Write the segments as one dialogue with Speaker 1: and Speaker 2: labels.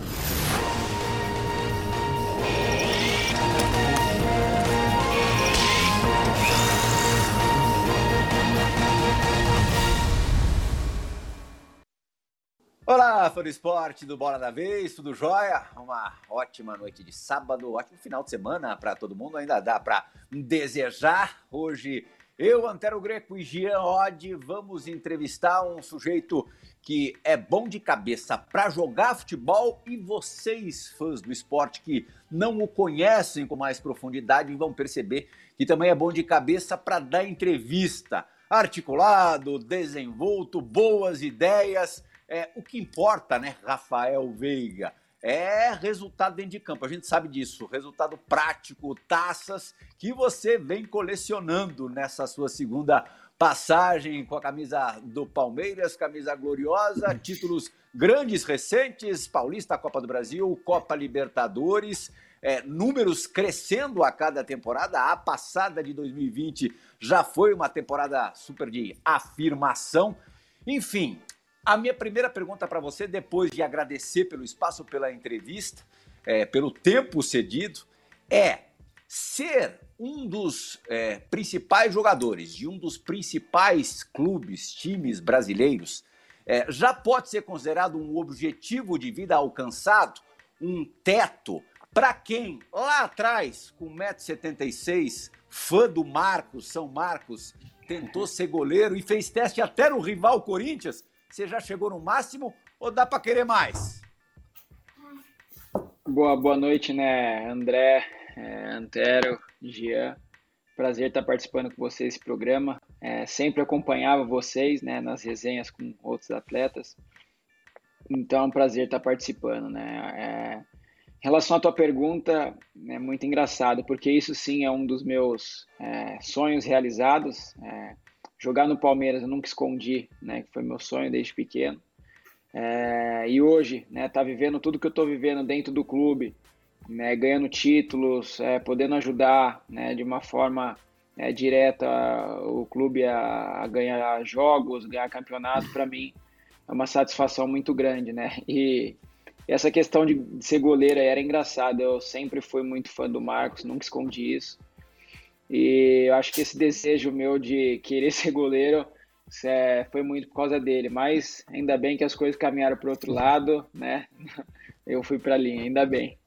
Speaker 1: jogo. Olá, fã do esporte do Bola da Vez, tudo jóia? Uma ótima noite de sábado, ótimo final de semana para todo mundo, ainda dá para desejar. Hoje eu, Antero Greco e Gian Odd vamos entrevistar um sujeito que é bom de cabeça para jogar futebol e vocês, fãs do esporte que não o conhecem com mais profundidade, vão perceber que também é bom de cabeça para dar entrevista. Articulado, desenvolto, boas ideias é, o que importa, né, Rafael Veiga, é resultado dentro de campo. A gente sabe disso. Resultado prático, taças que você vem colecionando nessa sua segunda passagem com a camisa do Palmeiras, camisa gloriosa, títulos grandes recentes, Paulista, Copa do Brasil, Copa Libertadores. É, números crescendo a cada temporada. A passada de 2020 já foi uma temporada super de afirmação. Enfim, a minha primeira pergunta para você, depois de agradecer pelo espaço, pela entrevista, é, pelo tempo cedido, é ser um dos é, principais jogadores de um dos principais clubes, times brasileiros, é, já pode ser considerado um objetivo de vida alcançado, um teto, para quem lá atrás, com 1,76m, fã do Marcos, São Marcos, tentou ser goleiro e fez teste até no rival Corinthians, você já chegou no máximo ou dá para querer mais?
Speaker 2: Boa, boa noite, né, André, é, Antero, Jean. Prazer estar participando com vocês desse programa. É, sempre acompanhava vocês, né, nas resenhas com outros atletas. Então é um prazer estar participando, né. É, em relação à tua pergunta, é muito engraçado, porque isso sim é um dos meus é, sonhos realizados. É, jogar no Palmeiras eu nunca escondi, né? Que foi meu sonho desde pequeno. É, e hoje, né? Tá vivendo tudo que eu tô vivendo dentro do clube, né? Ganhando títulos, é, podendo ajudar, né? De uma forma é, direta o clube a, a, ganhar jogos, ganhar campeonato, para mim é uma satisfação muito grande, né? E essa questão de, de ser goleiro era engraçado. Eu sempre fui muito fã do Marcos, nunca escondi isso. E eu acho que esse desejo meu de querer ser goleiro é, foi muito por causa dele. Mas ainda bem que as coisas caminharam para o outro lado, né? Eu fui para a linha, ainda bem.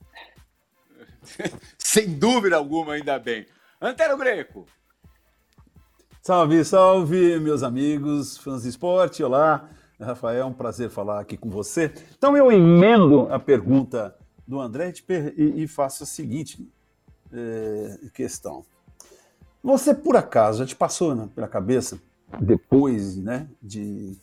Speaker 1: Sem dúvida alguma, ainda bem. Antero Greco.
Speaker 3: Salve, salve, meus amigos, fãs de esporte. Olá, Rafael, é um prazer falar aqui com você. Então eu emendo a pergunta do André e, faço a seguinte é, questão. Você, por acaso, já te passou né, pela cabeça, depois né, de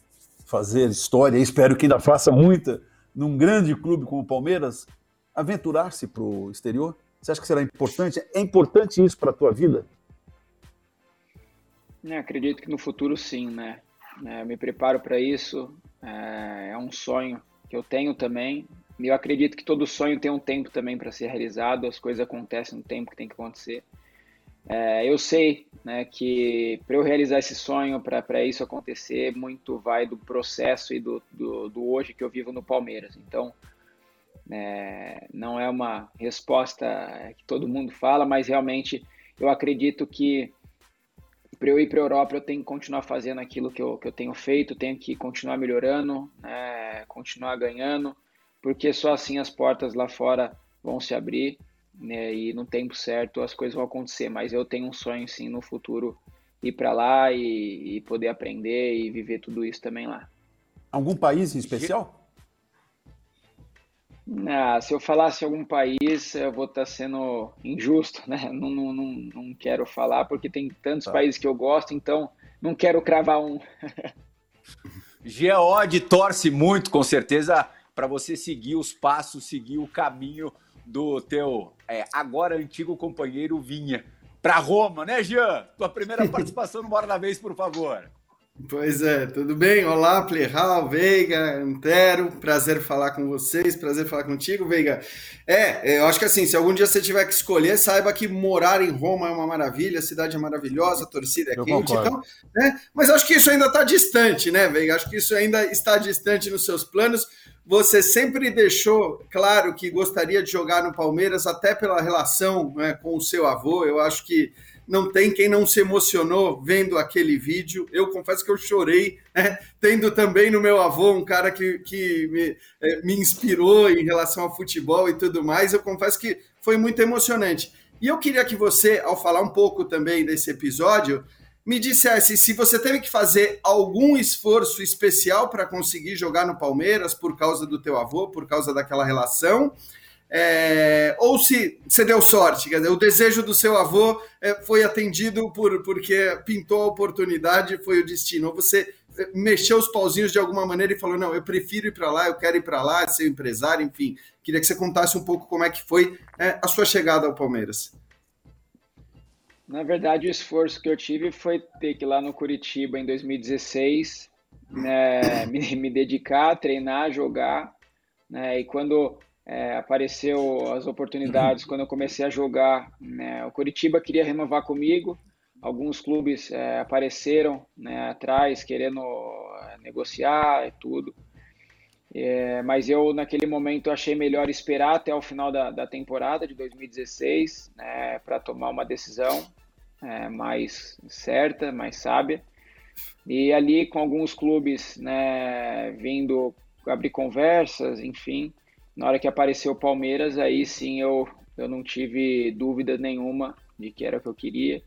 Speaker 3: fazer história, espero que ainda faça muita, num grande clube como o Palmeiras, aventurar-se para o exterior? Você acha que será importante? É importante isso para a tua vida?
Speaker 2: Eu acredito que no futuro sim, né? É, me preparo para isso, é, é um sonho que eu tenho também. E eu acredito que todo sonho tem um tempo também para ser realizado, as coisas acontecem no tempo que tem que acontecer. É, eu sei né, que para eu realizar esse sonho, para isso acontecer, muito vai do processo e do, do, do hoje que eu vivo no Palmeiras. Então, é, não é uma resposta que todo mundo fala, mas realmente eu acredito que para eu ir para a Europa eu tenho que continuar fazendo aquilo que eu, que eu tenho feito, tenho que continuar melhorando, né, continuar ganhando, porque só assim as portas lá fora vão se abrir né? E no tempo certo as coisas vão acontecer. Mas eu tenho um sonho sim no futuro ir para lá e, e, poder aprender e viver tudo isso também lá.
Speaker 3: Algum país em especial?
Speaker 2: Ah, se eu falasse algum país, eu vou estar tá sendo injusto, né? Não, não, não, não quero falar porque tem tantos tá. países que eu gosto, então não quero cravar um.
Speaker 1: Geode torce muito, com certeza, para você seguir os passos, seguir o caminho do teu é, agora antigo companheiro Vinha para Roma, né, Jean? Tua primeira participação no Bora da Vez, por favor.
Speaker 4: Pois é, tudo bem? Olá, Plerral, Veiga, Antero, prazer falar com vocês, prazer falar contigo, Veiga. É, eu acho que assim, se algum dia você tiver que escolher, saiba que morar em Roma é uma maravilha, a cidade é maravilhosa, a torcida é eu quente, então, né? Mas acho que isso ainda está distante, né, Veiga? Acho que isso ainda está distante nos seus planos. Você sempre deixou claro que gostaria de jogar no Palmeiras, até pela relação né, com o seu avô. Eu acho que não tem quem não se emocionou vendo aquele vídeo. Eu confesso que eu chorei, né? tendo também no meu avô um cara que, que me, é, me inspirou em relação ao futebol e tudo mais. Eu confesso que foi muito emocionante. E eu queria que você, ao falar um pouco também desse episódio, me dissesse se você teve que fazer algum esforço especial para conseguir jogar no Palmeiras por causa do teu avô, por causa daquela relação, é, ou se você deu sorte, quer dizer, o desejo do seu avô é, foi atendido por porque pintou a oportunidade, foi o destino. Ou você é, mexeu os pauzinhos de alguma maneira e falou: não, eu prefiro ir para lá, eu quero ir para lá, ser empresário, enfim. Queria que você contasse um pouco como é que foi é, a sua chegada ao Palmeiras.
Speaker 2: Na verdade, o esforço que eu tive foi ter que ir lá no Curitiba em 2016, né, me, me dedicar, treinar, jogar. Né, e quando é, apareceu as oportunidades quando eu comecei a jogar. Né? O Curitiba queria renovar comigo, alguns clubes é, apareceram né, atrás querendo é, negociar e tudo. É, mas eu, naquele momento, achei melhor esperar até o final da, da temporada de 2016 né, para tomar uma decisão é, mais certa, mais sábia. E ali, com alguns clubes né, vindo abrir conversas, enfim, na hora que apareceu o Palmeiras, aí sim eu, eu não tive dúvida nenhuma de que era o que eu queria,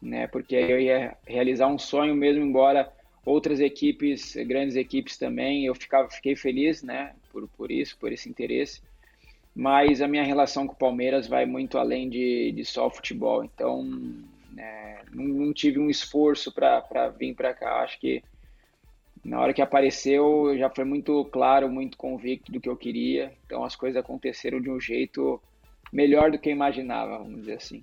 Speaker 2: né? Porque eu ia realizar um sonho mesmo, embora outras equipes, grandes equipes também, eu ficava, fiquei feliz, né? Por, por isso, por esse interesse. Mas a minha relação com o Palmeiras vai muito além de, de só futebol. Então, né, não, não tive um esforço para vir para cá. Acho que na hora que apareceu, já foi muito claro, muito convicto do que eu queria. Então as coisas aconteceram de um jeito melhor do que eu imaginava, vamos dizer assim.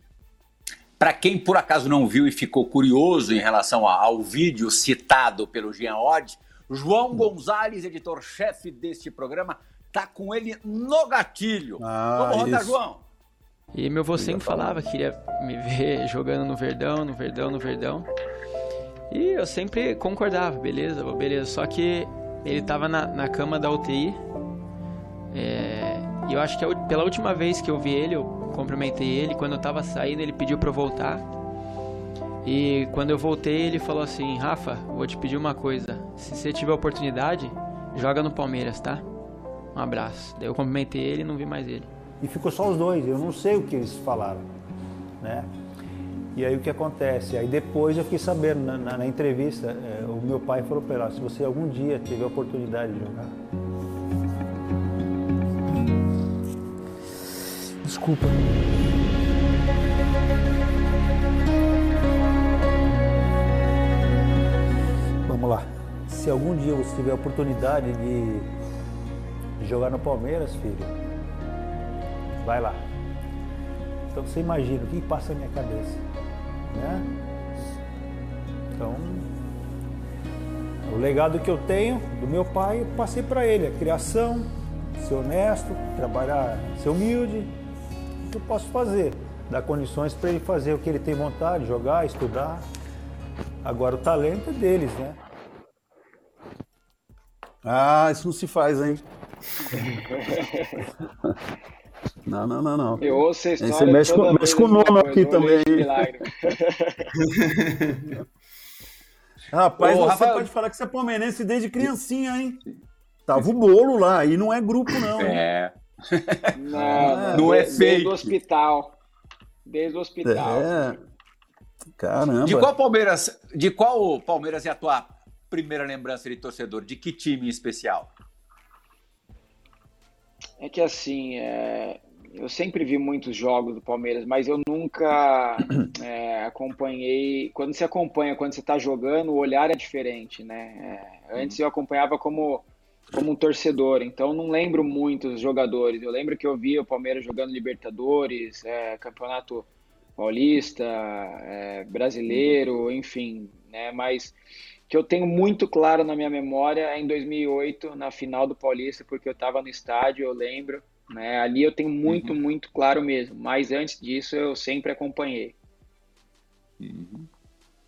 Speaker 1: Para quem por acaso não viu e ficou curioso em relação ao vídeo citado pelo Jean Odd, João Gonzalez, editor-chefe deste programa, tá com ele no gatilho. Ah, Vamos rodar, João.
Speaker 5: E meu avô sempre falava que queria me ver jogando no Verdão, no Verdão, no Verdão. E eu sempre concordava, beleza, beleza. Só que ele tava na, na cama da UTI. É, e eu acho que pela última vez que eu vi ele, eu cumprimentei ele. Quando eu tava saindo, ele pediu pra eu voltar. E quando eu voltei, ele falou assim: Rafa, vou te pedir uma coisa. Se você tiver oportunidade, joga no Palmeiras, tá? Um abraço. Daí eu cumprimentei ele e não vi mais ele.
Speaker 6: E ficou só os dois. Eu não sei o que eles falaram, né? E aí o que acontece? Aí depois eu fiquei sabendo na, na, na entrevista, é, o meu pai falou para ela, se você algum dia tiver a oportunidade de jogar. Desculpa. Vamos lá. Se algum dia você tiver a oportunidade de jogar no Palmeiras, filho, vai lá. Então você imagina o que passa na minha cabeça. Né? Então, o legado que eu tenho do meu pai, eu passei para ele, a criação, ser honesto, trabalhar, ser humilde, o que eu posso fazer? Dar condições para ele fazer o que ele tem vontade, jogar, estudar. Agora o talento é deles, né?
Speaker 3: Ah, isso não se faz, hein? Não, não, não, não.
Speaker 2: Eu ouço a história.
Speaker 3: Você mexe, com, mexe com o nome aqui também. Rapaz, Ô, você Rafael... pode falar que você é palmeirense desde criancinha, hein? Tava o bolo lá, e não é grupo, não.
Speaker 2: É. Não, é, não é fake. Desde o hospital. Desde o hospital. É.
Speaker 3: Caramba.
Speaker 1: De qual Palmeiras, de qual Palmeiras é a tua primeira lembrança de torcedor? De que time em especial?
Speaker 2: É que assim, é, eu sempre vi muitos jogos do Palmeiras, mas eu nunca é, acompanhei. Quando você acompanha, quando você está jogando, o olhar é diferente, né? É, antes eu acompanhava como, como um torcedor, então não lembro muitos jogadores. Eu lembro que eu via o Palmeiras jogando Libertadores, é, Campeonato Paulista, é, Brasileiro, enfim, né? Mas que eu tenho muito claro na minha memória é em 2008, na final do Paulista, porque eu estava no estádio, eu lembro. Né? Ali eu tenho muito, uhum. muito claro mesmo. Mas antes disso, eu sempre acompanhei.
Speaker 4: Uhum.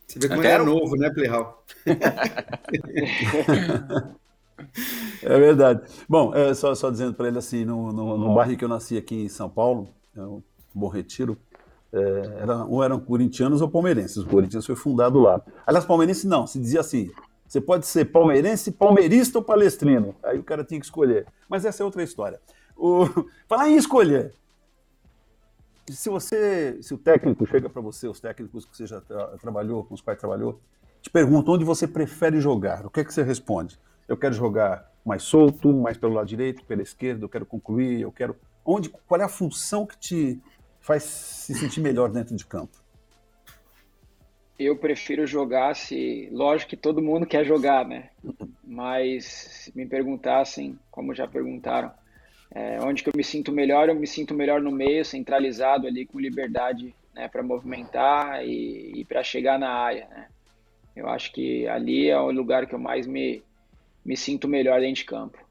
Speaker 4: Você vê como Até era novo, né, Playhall?
Speaker 3: é verdade. Bom, é, só, só dizendo para ele assim, no, no, no bairro que eu nasci aqui em São Paulo, é o Bom Retiro, é, era, ou eram corintianos ou palmeirenses. O Corinthians foi fundado lá. Aliás, palmeirense não, se dizia assim: você pode ser palmeirense, palmeirista ou palestrino. Aí o cara tinha que escolher. Mas essa é outra história. O... Falar em escolher. Se você, se o técnico chega para você, os técnicos que você já tra trabalhou, com os quais trabalhou, te perguntam onde você prefere jogar, o que é que você responde? Eu quero jogar mais solto, mais pelo lado direito, pela esquerda, eu quero concluir, eu quero. Onde, qual é a função que te faz se sentir melhor dentro de campo?
Speaker 2: Eu prefiro jogar se. Lógico que todo mundo quer jogar, né? Mas se me perguntassem, como já perguntaram, é, onde que eu me sinto melhor, eu me sinto melhor no meio, centralizado ali, com liberdade né, para movimentar e, e para chegar na área. Né? Eu acho que ali é o lugar que eu mais me, me sinto melhor dentro de campo.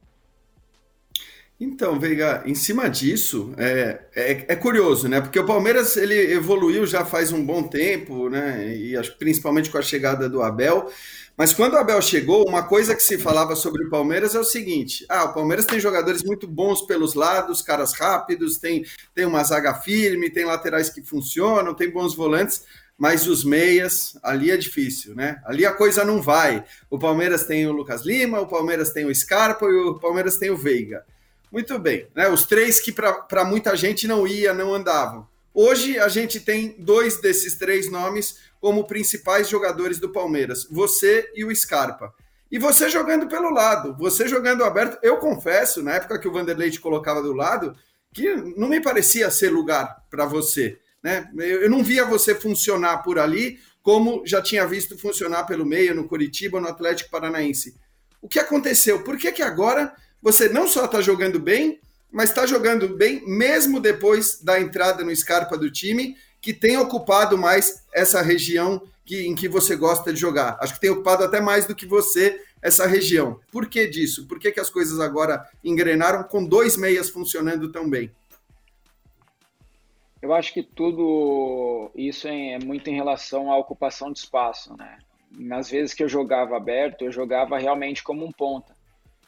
Speaker 4: Então, Veiga, em cima disso, é, é, é, curioso, né? Porque o Palmeiras ele evoluiu já faz um bom tempo, né? E acho principalmente com a chegada do Abel. Mas quando o Abel chegou, uma coisa que se falava sobre o Palmeiras é o seguinte: ah, o Palmeiras tem jogadores muito bons pelos lados, caras rápidos, tem, tem uma zaga firme, tem laterais que funcionam, tem bons volantes, mas os meias, ali é difícil, né? Ali a coisa não vai. O Palmeiras tem o Lucas Lima, o Palmeiras tem o Scarpa e o Palmeiras tem o Veiga. Muito bem, né? Os três que para muita gente não ia, não andavam. Hoje a gente tem dois desses três nomes como principais jogadores do Palmeiras, você e o Scarpa. E você jogando pelo lado, você jogando aberto. Eu confesso, na época que o Vanderlei te colocava do lado, que não me parecia ser lugar para você. Né? Eu não via você funcionar por ali como já tinha visto funcionar pelo meio no Curitiba, no Atlético Paranaense. O que aconteceu? Por que, que agora você não só está jogando bem, mas está jogando bem mesmo depois da entrada no Scarpa do time, que tem ocupado mais essa região que, em que você gosta de jogar. Acho que tem ocupado até mais do que você essa região. Por que disso? Por que, que as coisas agora engrenaram com dois meias funcionando tão bem?
Speaker 2: Eu acho que tudo isso é muito em relação à ocupação de espaço, né? Nas vezes que eu jogava aberto, eu jogava realmente como um ponta.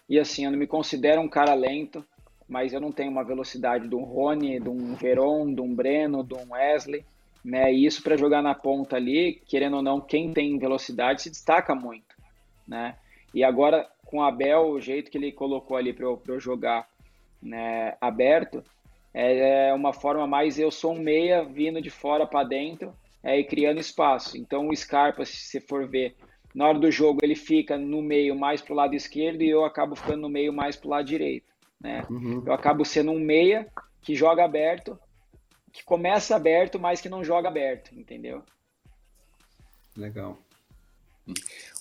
Speaker 2: E assim, eu não me considero um cara lento, mas eu não tenho uma velocidade de um Rony, de um Veron, de um Breno, de um Wesley, né? E isso para jogar na ponta ali, querendo ou não, quem tem velocidade se destaca muito, né? E agora com o Abel, o jeito que ele colocou ali para eu, eu, jogar né, aberto, é uma forma mais eu sou um meia vindo de fora para dentro é, e criando espaço. Então o Scarpa, se você for ver, na hora do jogo ele fica no meio mais para o lado esquerdo e eu acabo ficando no meio mais para o lado direito. Né? Uhum. Eu acabo sendo um meia que joga aberto, que começa aberto, mas que não joga aberto, entendeu?
Speaker 4: Legal.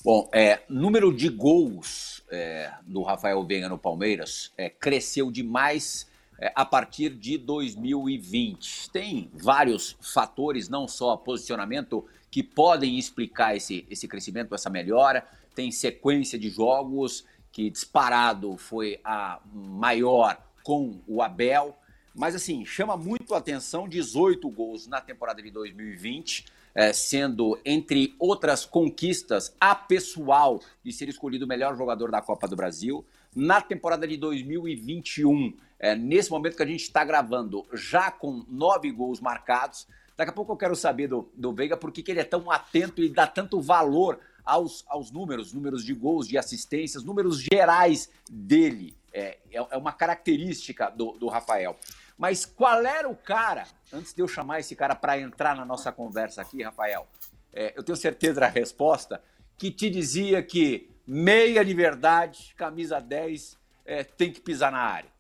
Speaker 1: Bom, é, número de gols é, do Rafael Veiga no Palmeiras é, cresceu demais é, a partir de 2020. Tem vários fatores, não só posicionamento que podem explicar esse, esse crescimento, essa melhora. Tem sequência de jogos que disparado foi a maior com o Abel. Mas assim, chama muito a atenção 18 gols na temporada de 2020, é, sendo, entre outras conquistas, a pessoal de ser escolhido o melhor jogador da Copa do Brasil. Na temporada de 2021, é, nesse momento que a gente está gravando, já com nove gols marcados, Daqui a pouco eu quero saber do, do Veiga por que, ele é tão atento e dá tanto valor aos, aos números, números de gols, de assistências, números gerais dele. É, é, é uma característica do, do Rafael. Mas qual era o cara, antes de eu chamar esse cara para entrar na nossa conversa aqui, Rafael, é, eu tenho certeza da resposta, que te dizia que meia de verdade, camisa 10, é, tem que pisar na área?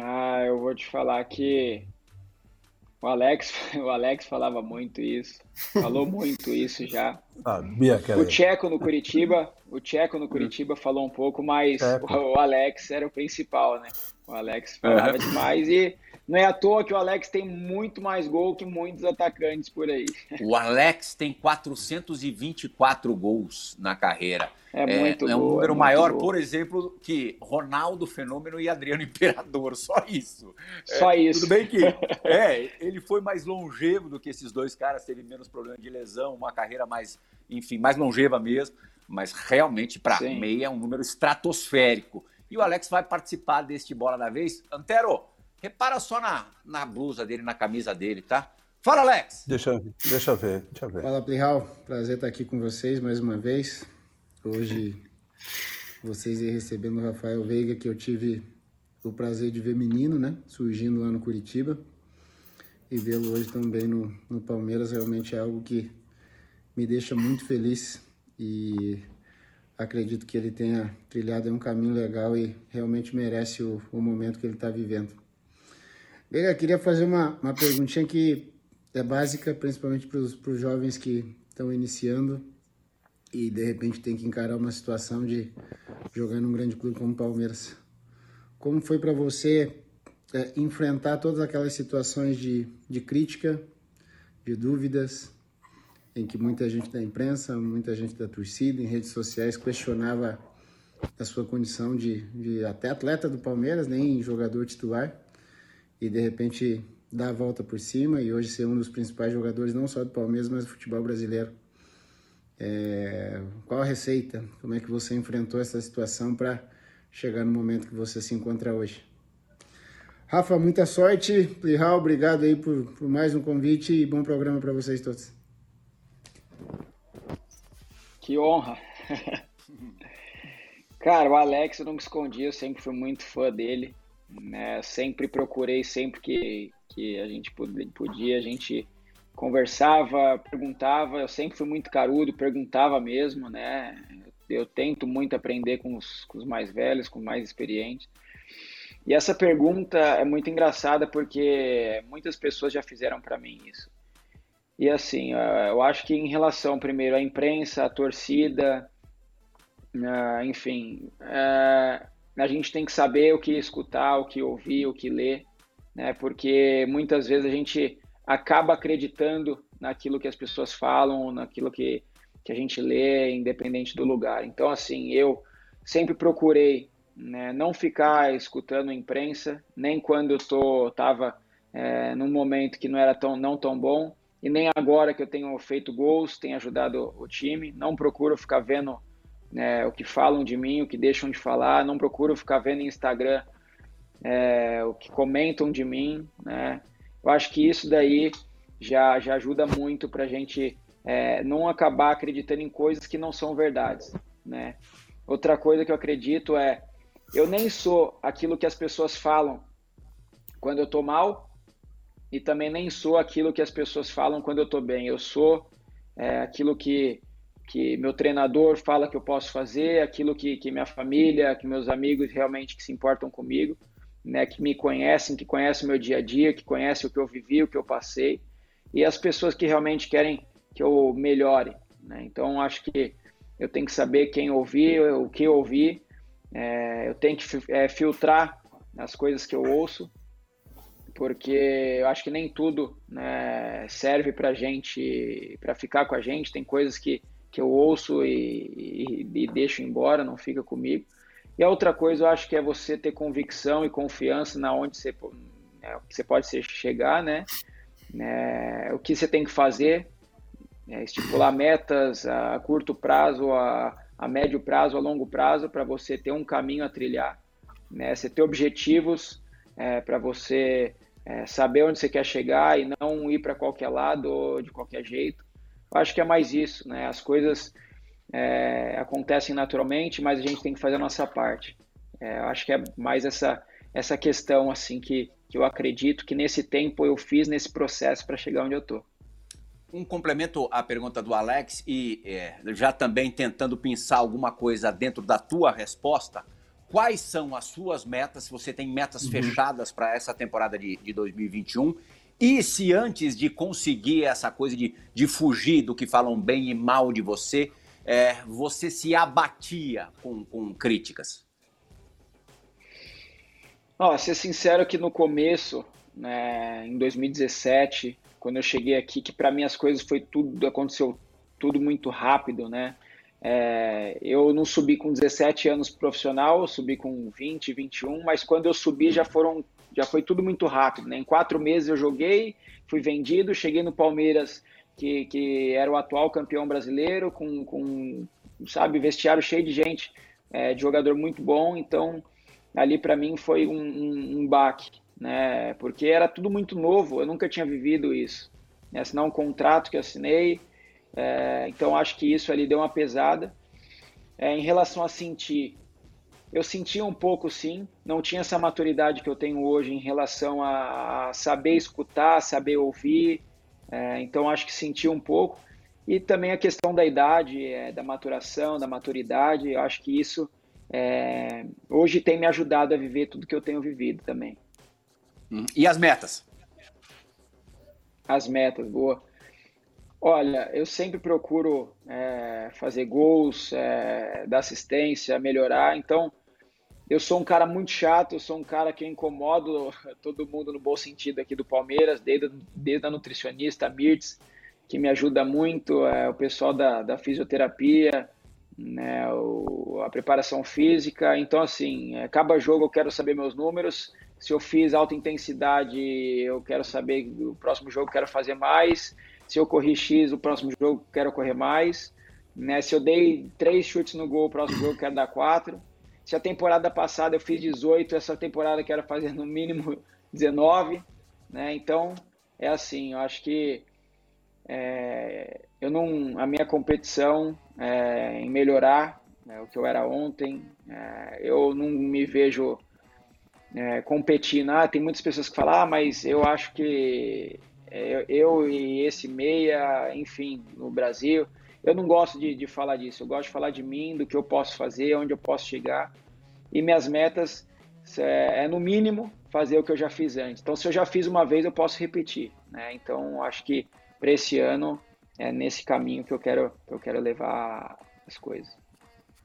Speaker 2: Ah, eu vou te falar que o Alex, o Alex falava muito isso, falou muito isso já.
Speaker 3: Sabia que
Speaker 2: O Tcheco no Curitiba, o Tcheco no Curitiba falou um pouco, mas o, o, Alex era o principal, né? O Alex falava demais e não é à toa que o Alex tem muito mais gol que muitos atacantes por aí.
Speaker 1: O Alex tem 424 gols na carreira.
Speaker 2: É, muito
Speaker 1: é,
Speaker 2: é
Speaker 1: um
Speaker 2: gol,
Speaker 1: número
Speaker 2: é
Speaker 1: maior,
Speaker 2: gol.
Speaker 1: por exemplo, que Ronaldo Fenômeno e Adriano Imperador. Só isso.
Speaker 2: Só
Speaker 1: é,
Speaker 2: isso.
Speaker 1: Tudo bem que é, ele foi mais longevo do que esses dois caras, teve menos problema de lesão, uma carreira mais, enfim, mais longeva mesmo. Mas realmente, para meia, é um número estratosférico. E o Alex vai participar deste Bola da Vez. Antero, repara só na, na blusa dele, na camisa dele, tá? Fala, Alex!
Speaker 3: Deixa, deixa eu ver, deixa eu ver.
Speaker 7: Fala, Plihal. Prazer estar aqui com vocês mais uma vez. Hoje, vocês aí recebendo o Rafael Veiga, que eu tive o prazer de ver menino, né? Surgindo lá no Curitiba. E vê-lo hoje também no, no Palmeiras realmente é algo que me deixa muito feliz. E acredito que ele tenha trilhado um caminho legal e realmente merece o, o momento que ele está vivendo. Veiga, queria fazer uma, uma perguntinha que é básica, principalmente para os jovens que estão iniciando e de repente tem que encarar uma situação de jogar num grande clube como o Palmeiras. Como foi para você é, enfrentar todas aquelas situações de, de crítica, de dúvidas, em que muita gente da imprensa, muita gente da torcida, em redes sociais, questionava a sua condição de, de até atleta do Palmeiras, nem jogador titular, e de repente dar a volta por cima e hoje ser um dos principais jogadores, não só do Palmeiras, mas do futebol brasileiro. É, qual a receita? Como é que você enfrentou essa situação para chegar no momento que você se encontra hoje? Rafa, muita sorte. Plihal, obrigado aí por, por mais um convite e bom programa para vocês todos.
Speaker 2: Que honra. Cara, o Alex eu me escondi, eu sempre fui muito fã dele. Né? Sempre procurei, sempre que, que a gente podia, a gente conversava, perguntava. Eu sempre fui muito carudo, perguntava mesmo, né? Eu tento muito aprender com os, com os mais velhos, com os mais experientes. E essa pergunta é muito engraçada porque muitas pessoas já fizeram para mim isso. E assim, eu acho que em relação primeiro à imprensa, à torcida, enfim, a gente tem que saber o que escutar, o que ouvir, o que ler, né? Porque muitas vezes a gente acaba acreditando naquilo que as pessoas falam, naquilo que, que a gente lê, independente do lugar. Então, assim, eu sempre procurei né, não ficar escutando a imprensa, nem quando eu tô, tava é, num momento que não era tão, não tão bom, e nem agora que eu tenho feito gols, tenho ajudado o time. Não procuro ficar vendo né, o que falam de mim, o que deixam de falar, não procuro ficar vendo no Instagram é, o que comentam de mim, né? Eu acho que isso daí já, já ajuda muito para a gente é, não acabar acreditando em coisas que não são verdades, né? Outra coisa que eu acredito é, eu nem sou aquilo que as pessoas falam quando eu tô mal e também nem sou aquilo que as pessoas falam quando eu tô bem. Eu sou é, aquilo que que meu treinador fala que eu posso fazer, aquilo que, que minha família, que meus amigos realmente que se importam comigo, né, que me conhecem, que conhecem o meu dia a dia, que conhecem o que eu vivi, o que eu passei, e as pessoas que realmente querem que eu melhore. Né? Então, acho que eu tenho que saber quem ouvir, o que ouvir, é, eu tenho que é, filtrar as coisas que eu ouço, porque eu acho que nem tudo né, serve para gente, para ficar com a gente. Tem coisas que que eu ouço e, e, e, deixo embora, não fica comigo. E a outra coisa, eu acho que é você ter convicção e confiança na onde você, né, você pode chegar, né? É, o que você tem que fazer, é, estipular metas a curto prazo, a, a médio prazo, a longo prazo, para você ter um caminho a trilhar. Né? Você ter objetivos é, para você é, saber onde você quer chegar e não ir para qualquer lado ou de qualquer jeito. Eu acho que é mais isso, né? As coisas é, acontecem naturalmente, mas a gente tem que fazer a nossa parte. É, eu acho que é mais essa, essa questão, assim, que, que eu acredito que nesse tempo eu fiz nesse processo para chegar onde eu tô.
Speaker 1: Um complemento à pergunta do Alex e é, já também tentando pensar alguma coisa dentro da tua resposta, quais são as suas metas? Se você tem metas uhum. fechadas para essa temporada de, de 2021 e se antes de conseguir essa coisa de, de fugir do que falam bem e mal de você, é, você se abatia com, com críticas?
Speaker 2: Ó, ser sincero que no começo né, em 2017, quando eu cheguei aqui, que para mim as coisas foi tudo aconteceu tudo muito rápido, né? É, eu não subi com 17 anos profissional, eu subi com 20, 21, mas quando eu subi já foram, já foi tudo muito rápido, né? Em quatro meses eu joguei, fui vendido, cheguei no Palmeiras, que, que era o atual campeão brasileiro, com, com sabe, vestiário cheio de gente, é, de jogador muito bom, então ali para mim foi um, um, um, baque, né? Porque era tudo muito novo, eu nunca tinha vivido isso. Né? Assinar um contrato que assinei, é, então acho que isso ali deu uma pesada. É, em relação a sentir, eu sentia um pouco sim, não tinha essa maturidade que eu tenho hoje em relação a, saber escutar, saber ouvir, é, então acho que senti um pouco. E também a questão da idade, é, da maturação, da maturidade, eu acho que isso é, hoje tem me ajudado a viver tudo que eu tenho vivido também.
Speaker 1: Hum, e as metas?
Speaker 2: As metas, boa. Olha, eu sempre procuro é, fazer gols, é, dar assistência, melhorar. Então, eu sou um cara muito chato, eu sou um cara que incomodo todo mundo no bom sentido aqui do Palmeiras, desde, desde a nutricionista, a Mirtz, que me ajuda muito, é, o pessoal da, da fisioterapia, né, o, a preparação física. Então, assim, é, acaba jogo eu quero saber meus números. Se eu fiz alta intensidade, eu quero saber o próximo jogo quero fazer mais se eu corri X, o próximo jogo quero correr mais. Né? Se eu dei três chutes no gol, o próximo jogo quero dar quatro. Se a temporada passada eu fiz 18, essa temporada quero fazer no mínimo 19. Né? Então, é assim, eu acho que é, eu não, a minha competição é, em melhorar né, o que eu era ontem, é, eu não me vejo é, competindo. Ah, tem muitas pessoas que falam, ah, mas eu acho que é, eu e esse meia, enfim, no Brasil. Eu não gosto de, de falar disso, eu gosto de falar de mim, do que eu posso fazer, onde eu posso chegar. E minhas metas é, é no mínimo fazer o que eu já fiz antes. Então, se eu já fiz uma vez, eu posso repetir. Né? Então, acho que para esse ano é nesse caminho que eu quero, que eu quero levar as coisas.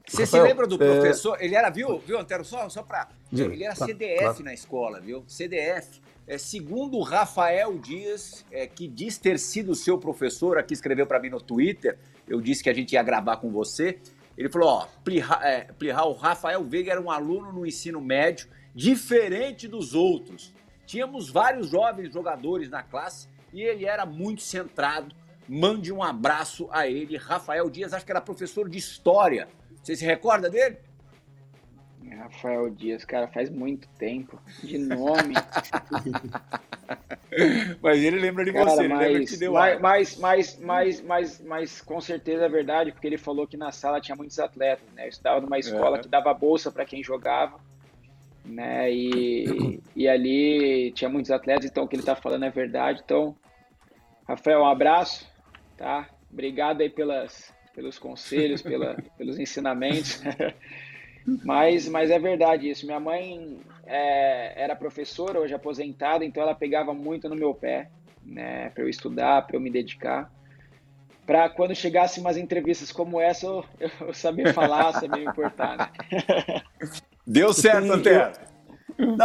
Speaker 1: Você Rafael, se lembra do é, professor? É... Ele era, viu, viu, Antero? Só, só para. Ele era CDF claro. na escola, viu? CDF. É, segundo o Rafael Dias, é, que diz ter sido seu professor, aqui escreveu para mim no Twitter, eu disse que a gente ia gravar com você. Ele falou: ó, Plihal, é, Rafael Veiga era um aluno no ensino médio, diferente dos outros. Tínhamos vários jovens jogadores na classe e ele era muito centrado. Mande um abraço a ele. Rafael Dias, acho que era professor de história. Você se recorda dele?
Speaker 2: Rafael Dias, cara, faz muito tempo. De nome.
Speaker 1: mas ele lembra de cara, você, ele mas, lembra que deu
Speaker 2: mas, mas, mas, mas, mas, mas, com certeza é verdade, porque ele falou que na sala tinha muitos atletas, né? Eu estava numa escola que dava bolsa para quem jogava, né? E, e ali tinha muitos atletas, então o que ele está falando é verdade. Então, Rafael, um abraço, tá? Obrigado aí pelas, pelos conselhos, pela, pelos ensinamentos. Mas, mas é verdade isso. Minha mãe é, era professora, hoje aposentada, então ela pegava muito no meu pé, né, para eu estudar, para eu me dedicar. Para quando chegasse umas entrevistas como essa, eu, eu saber falar, saber me importar. Né?
Speaker 1: Deu certo, Antero.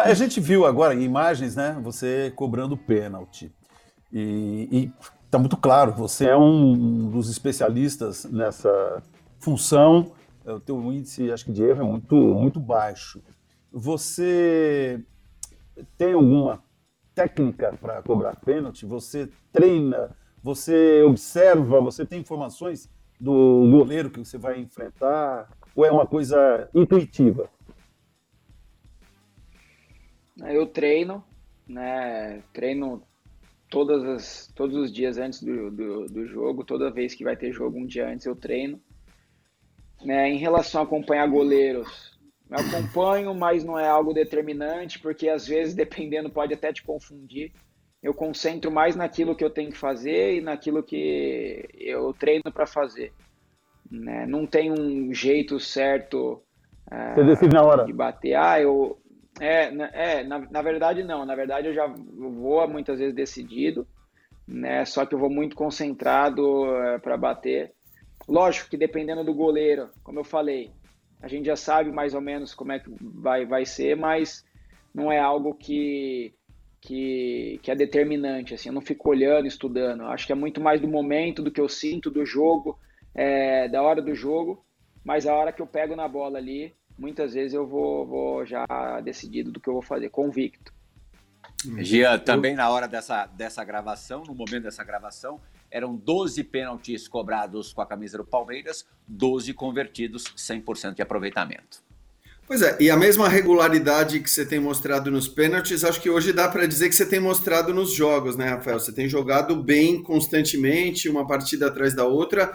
Speaker 3: A gente viu agora em imagens, né, você cobrando pênalti. E, e tá muito claro, você é um dos especialistas nessa função o teu índice, acho que de erro é muito, muito baixo. Você tem alguma técnica para cobrar pênalti? Você treina? Você observa? Você tem informações do goleiro que você vai enfrentar? Ou é uma coisa intuitiva?
Speaker 2: Eu treino, né? Treino todas as, todos os dias antes do, do, do jogo, toda vez que vai ter jogo um dia antes eu treino. Né, em relação a acompanhar goleiros, eu acompanho, mas não é algo determinante, porque às vezes, dependendo, pode até te confundir. Eu concentro mais naquilo que eu tenho que fazer e naquilo que eu treino para fazer. Né? Não tem um jeito certo
Speaker 3: Você decide na hora.
Speaker 2: de bater. Ah, eu. É, é na, na verdade, não. Na verdade, eu já vou muitas vezes decidido, né? só que eu vou muito concentrado é, para bater. Lógico que dependendo do goleiro, como eu falei, a gente já sabe mais ou menos como é que vai, vai ser, mas não é algo que, que, que é determinante, assim, eu não fico olhando, estudando, eu acho que é muito mais do momento, do que eu sinto, do jogo, é, da hora do jogo, mas a hora que eu pego na bola ali, muitas vezes eu vou, vou já decidido do que eu vou fazer, convicto.
Speaker 1: Gia, também na hora dessa, dessa gravação, no momento dessa gravação, eram 12 pênaltis cobrados com a camisa do Palmeiras, 12 convertidos, 100% de aproveitamento.
Speaker 4: Pois é, e a mesma regularidade que você tem mostrado nos pênaltis, acho que hoje dá para dizer que você tem mostrado nos jogos, né, Rafael? Você tem jogado bem constantemente, uma partida atrás da outra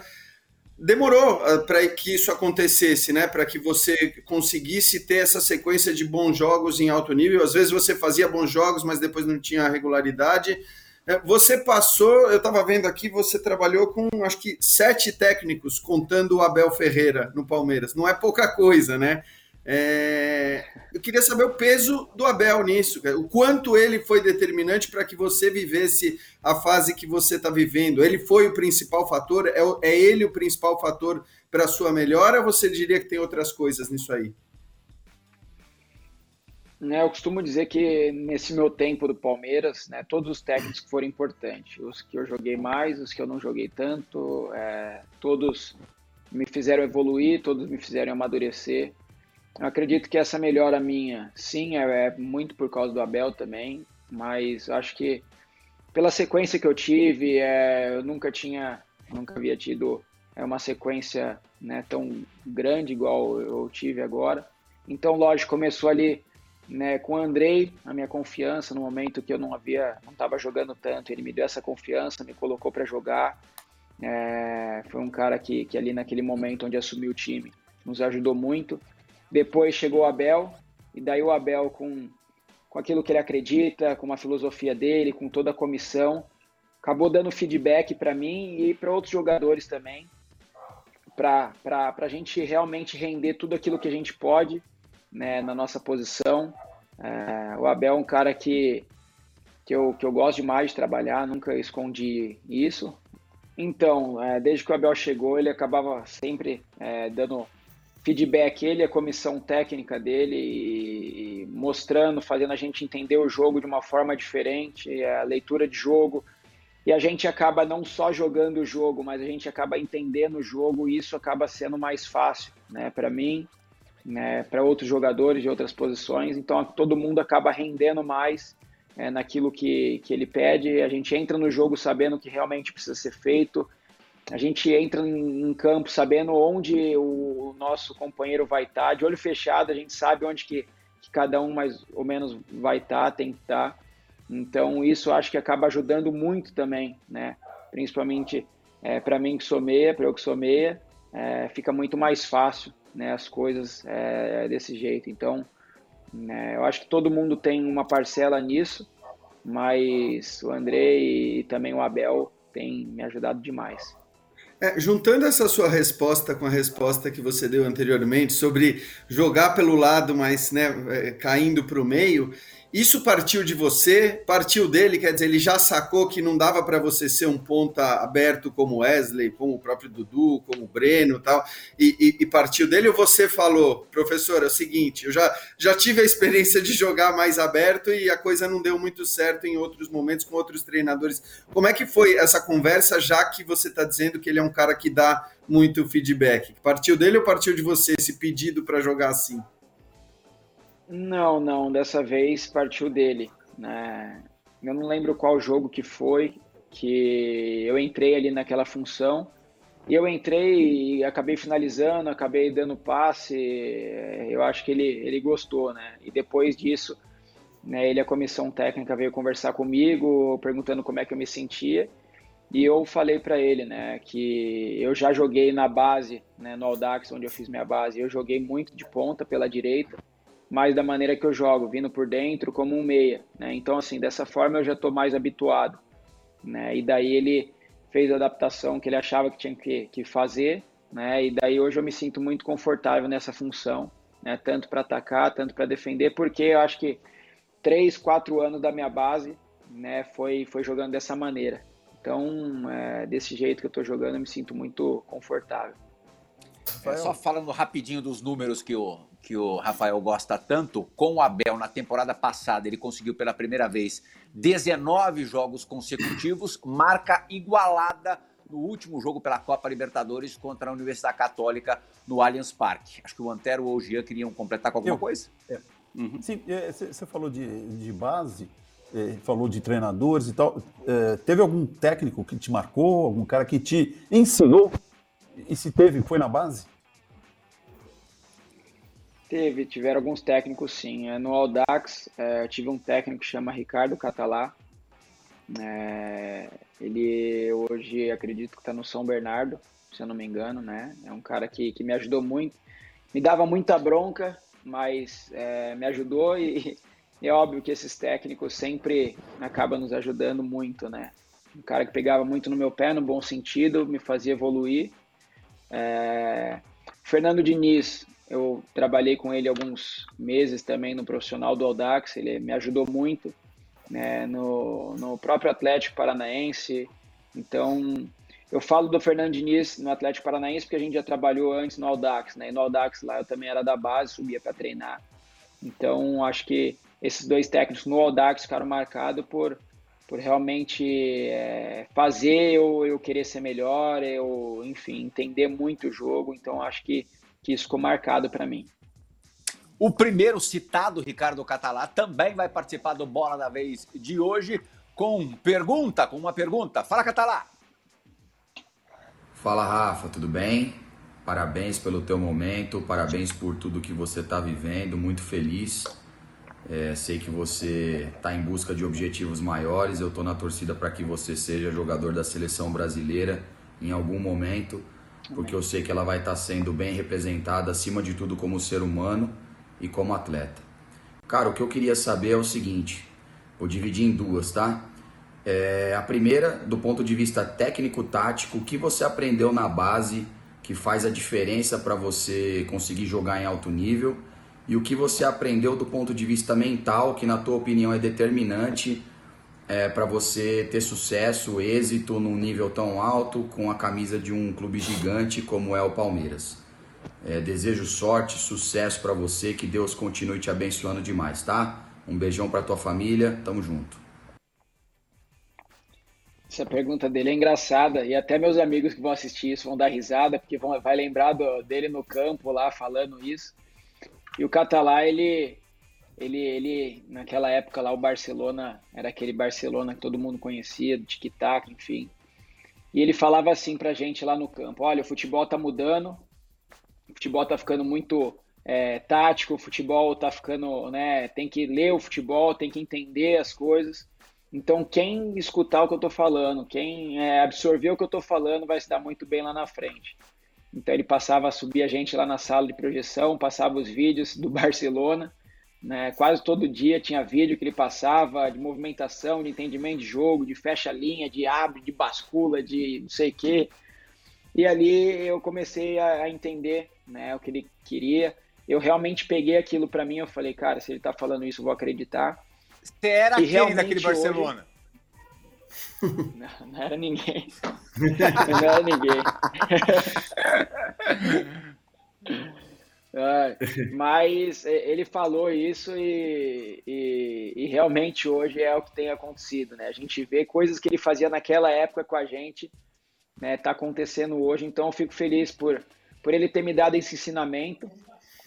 Speaker 4: demorou uh, para que isso acontecesse, né? Para que você conseguisse ter essa sequência de bons jogos em alto nível. Às vezes você fazia bons jogos, mas depois não tinha regularidade. É, você passou, eu estava vendo aqui, você trabalhou com acho que sete técnicos, contando o Abel Ferreira no Palmeiras. Não é pouca coisa, né? É... Eu queria saber o peso do Abel nisso, o quanto ele foi determinante para que você vivesse a fase que você está vivendo. Ele foi o principal fator? É, é ele o principal fator para a sua melhora ou você diria que tem outras coisas nisso aí?
Speaker 2: Né, eu costumo dizer que nesse meu tempo do Palmeiras, né, todos os técnicos foram importantes. Os que eu joguei mais, os que eu não joguei tanto, é, todos me fizeram evoluir, todos me fizeram amadurecer. Eu acredito que essa melhora minha, sim, é, é muito por causa do Abel também, mas acho que pela sequência que eu tive, é, eu nunca tinha, nunca havia tido é, uma sequência né, tão grande igual eu tive agora. Então, lógico, começou ali né, com o Andrei, a minha confiança no momento que eu não havia, não estava jogando tanto, ele me deu essa confiança, me colocou para jogar. É, foi um cara que, que ali naquele momento onde assumiu o time nos ajudou muito. Depois chegou o Abel, e daí o Abel, com, com aquilo que ele acredita, com a filosofia dele, com toda a comissão, acabou dando feedback para mim e para outros jogadores também, para a gente realmente render tudo aquilo que a gente pode né, na nossa posição. É, o Abel é um cara que, que, eu, que eu gosto demais de trabalhar, nunca escondi isso. Então, é, desde que o Abel chegou, ele acabava sempre é, dando feedback, ele, a comissão técnica dele, e, e mostrando, fazendo a gente entender o jogo de uma forma diferente, a leitura de jogo. E a gente acaba não só jogando o jogo, mas a gente acaba entendendo o jogo e isso acaba sendo mais fácil, né, para mim, né, para outros jogadores de outras posições. Então todo mundo acaba rendendo mais é, naquilo que, que ele pede. A gente entra no jogo sabendo o que realmente precisa ser feito, a gente entra em campo sabendo onde o nosso companheiro vai estar, de olho fechado, a gente sabe onde que, que cada um mais ou menos vai estar, tem que estar. Então isso acho que acaba ajudando muito também, né? Principalmente é, para mim que sou meia, para eu que sou meia, é, fica muito mais fácil, né? As coisas é, desse jeito. Então, né, eu acho que todo mundo tem uma parcela nisso, mas o André e também o Abel têm me ajudado demais.
Speaker 4: É, juntando essa sua resposta com a resposta que você deu anteriormente sobre jogar pelo lado, mas né, é, caindo para o meio, isso partiu de você, partiu dele, quer dizer, ele já sacou que não dava para você ser um ponta aberto como Wesley, como o próprio Dudu, como o Breno tal, e, e, e, partiu dele, ou você falou, professor, é o seguinte, eu já, já tive a experiência de jogar mais aberto e a coisa não deu muito certo em outros momentos com outros treinadores. Como é que foi essa conversa, já que você está dizendo que ele é um cara que dá muito feedback? Partiu dele ou partiu de você esse pedido para jogar assim?
Speaker 2: Não, não, dessa vez partiu dele. Né? Eu não lembro qual jogo que foi que eu entrei ali naquela função. E eu entrei e acabei finalizando, acabei dando passe. Eu acho que ele, ele gostou, né? E depois disso, né, ele, a comissão técnica, veio conversar comigo, perguntando como é que eu me sentia. E eu falei para ele, né, que eu já joguei na base, né, no Audax, onde eu fiz minha base. Eu joguei muito de ponta pela direita mais da maneira que eu jogo, vindo por dentro como um meia, né? Então, assim, dessa forma eu já estou mais habituado, né? E daí ele fez a adaptação que ele achava que tinha que, que fazer, né? E daí hoje eu me sinto muito confortável nessa função, né? Tanto para atacar, tanto para defender, porque eu acho que três, quatro anos da minha base, né? Foi, foi jogando dessa maneira. Então, é, desse jeito que eu estou jogando, eu me sinto muito confortável.
Speaker 1: É, só falando rapidinho dos números que o que o Rafael gosta tanto, com o Abel na temporada passada, ele conseguiu pela primeira vez 19 jogos consecutivos, marca igualada no último jogo pela Copa Libertadores contra a Universidade Católica no Allianz Parque. Acho que o Antero ou o Gian queriam completar com alguma Eu, coisa.
Speaker 3: É. Uhum. Sim, você é, falou de, de base, é, falou de treinadores e tal. É, teve algum técnico que te marcou, algum cara que te ensinou? E se teve, foi na base?
Speaker 2: Teve, tiveram alguns técnicos sim. É, no Audax, é, eu tive um técnico que chama Ricardo Catalá. É, ele hoje acredito que está no São Bernardo, se eu não me engano, né? É um cara que, que me ajudou muito. Me dava muita bronca, mas é, me ajudou e, é óbvio que esses técnicos sempre acabam nos ajudando muito, né? Um cara que pegava muito no meu pé, no bom sentido, me fazia evoluir. É, Fernando Diniz, eu trabalhei com ele alguns meses também no profissional do Audax, ele me ajudou muito né, no, no próprio Atlético Paranaense. Então, eu falo do Fernando Diniz no Atlético Paranaense porque a gente já trabalhou antes no Audax, né? E no Audax lá eu também era da base, subia para treinar. Então, acho que esses dois técnicos no Audax ficaram marcados por, por realmente é, fazer eu, eu querer ser melhor, eu, enfim, entender muito o jogo. Então, acho que que isso ficou marcado para mim.
Speaker 1: O primeiro citado, Ricardo Catalá, também vai participar do Bola da Vez de hoje com pergunta, com uma pergunta. Fala, Catalá!
Speaker 8: Fala, Rafa, tudo bem? Parabéns pelo teu momento, parabéns por tudo que você está vivendo, muito feliz. É, sei que você está em busca de objetivos maiores, eu estou na torcida para que você seja jogador da seleção brasileira em algum momento porque eu sei que ela vai estar sendo bem representada acima de tudo como ser humano e como atleta. Cara, o que eu queria saber é o seguinte, vou dividir em duas, tá? É, a primeira, do ponto de vista técnico-tático, o que você aprendeu na base que faz a diferença para você conseguir jogar em alto nível e o que você aprendeu do ponto de vista mental, que na tua opinião é determinante é, para você ter sucesso, êxito num nível tão alto com a camisa de um clube gigante como é o Palmeiras. É, desejo sorte, sucesso para você, que Deus continue te abençoando demais, tá? Um beijão para tua família, tamo junto.
Speaker 2: Essa pergunta dele é engraçada e até meus amigos que vão assistir isso vão dar risada porque vão vai lembrar do, dele no campo lá falando isso. E o Catalá ele ele, ele, naquela época lá, o Barcelona era aquele Barcelona que todo mundo conhecia, tic-tac, enfim. E ele falava assim pra gente lá no campo: olha, o futebol tá mudando, o futebol tá ficando muito é, tático, o futebol tá ficando, né? Tem que ler o futebol, tem que entender as coisas. Então, quem escutar o que eu tô falando, quem é, absorver o que eu tô falando, vai se dar muito bem lá na frente. Então, ele passava a subir a gente lá na sala de projeção, passava os vídeos do Barcelona né? Quase todo dia tinha vídeo que ele passava de movimentação, de entendimento de jogo, de fecha linha, de abre, de bascula, de não sei o quê. E ali eu comecei a, entender né, o que ele queria. Eu realmente peguei aquilo para mim, eu falei, cara, se ele tá falando isso, eu vou acreditar.
Speaker 1: Você era e quem daquele Barcelona?
Speaker 2: Hoje... Não, não era ninguém. não era ninguém. É, mas ele falou isso e, e, e, realmente hoje é o que tem acontecido, né? A gente vê coisas que ele fazia naquela época com a gente, né? Tá acontecendo hoje, então eu fico feliz por, por ele ter me dado esse ensinamento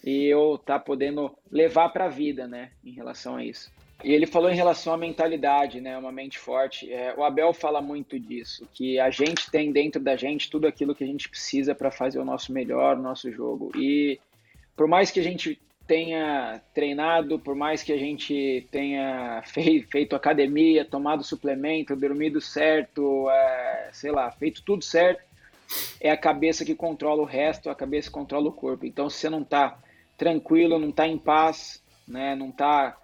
Speaker 2: e eu tá podendo levar para a vida, né? Em relação a isso. E ele falou em relação à mentalidade, né? Uma mente forte. É, o Abel fala muito disso, que a gente tem dentro da gente tudo aquilo que a gente precisa para fazer o nosso melhor, o nosso jogo. E por mais que a gente tenha treinado, por mais que a gente tenha fei feito academia, tomado suplemento, dormido certo, é, sei lá, feito tudo certo, é a cabeça que controla o resto, a cabeça que controla o corpo. Então, se você não está tranquilo, não está em paz, né, não está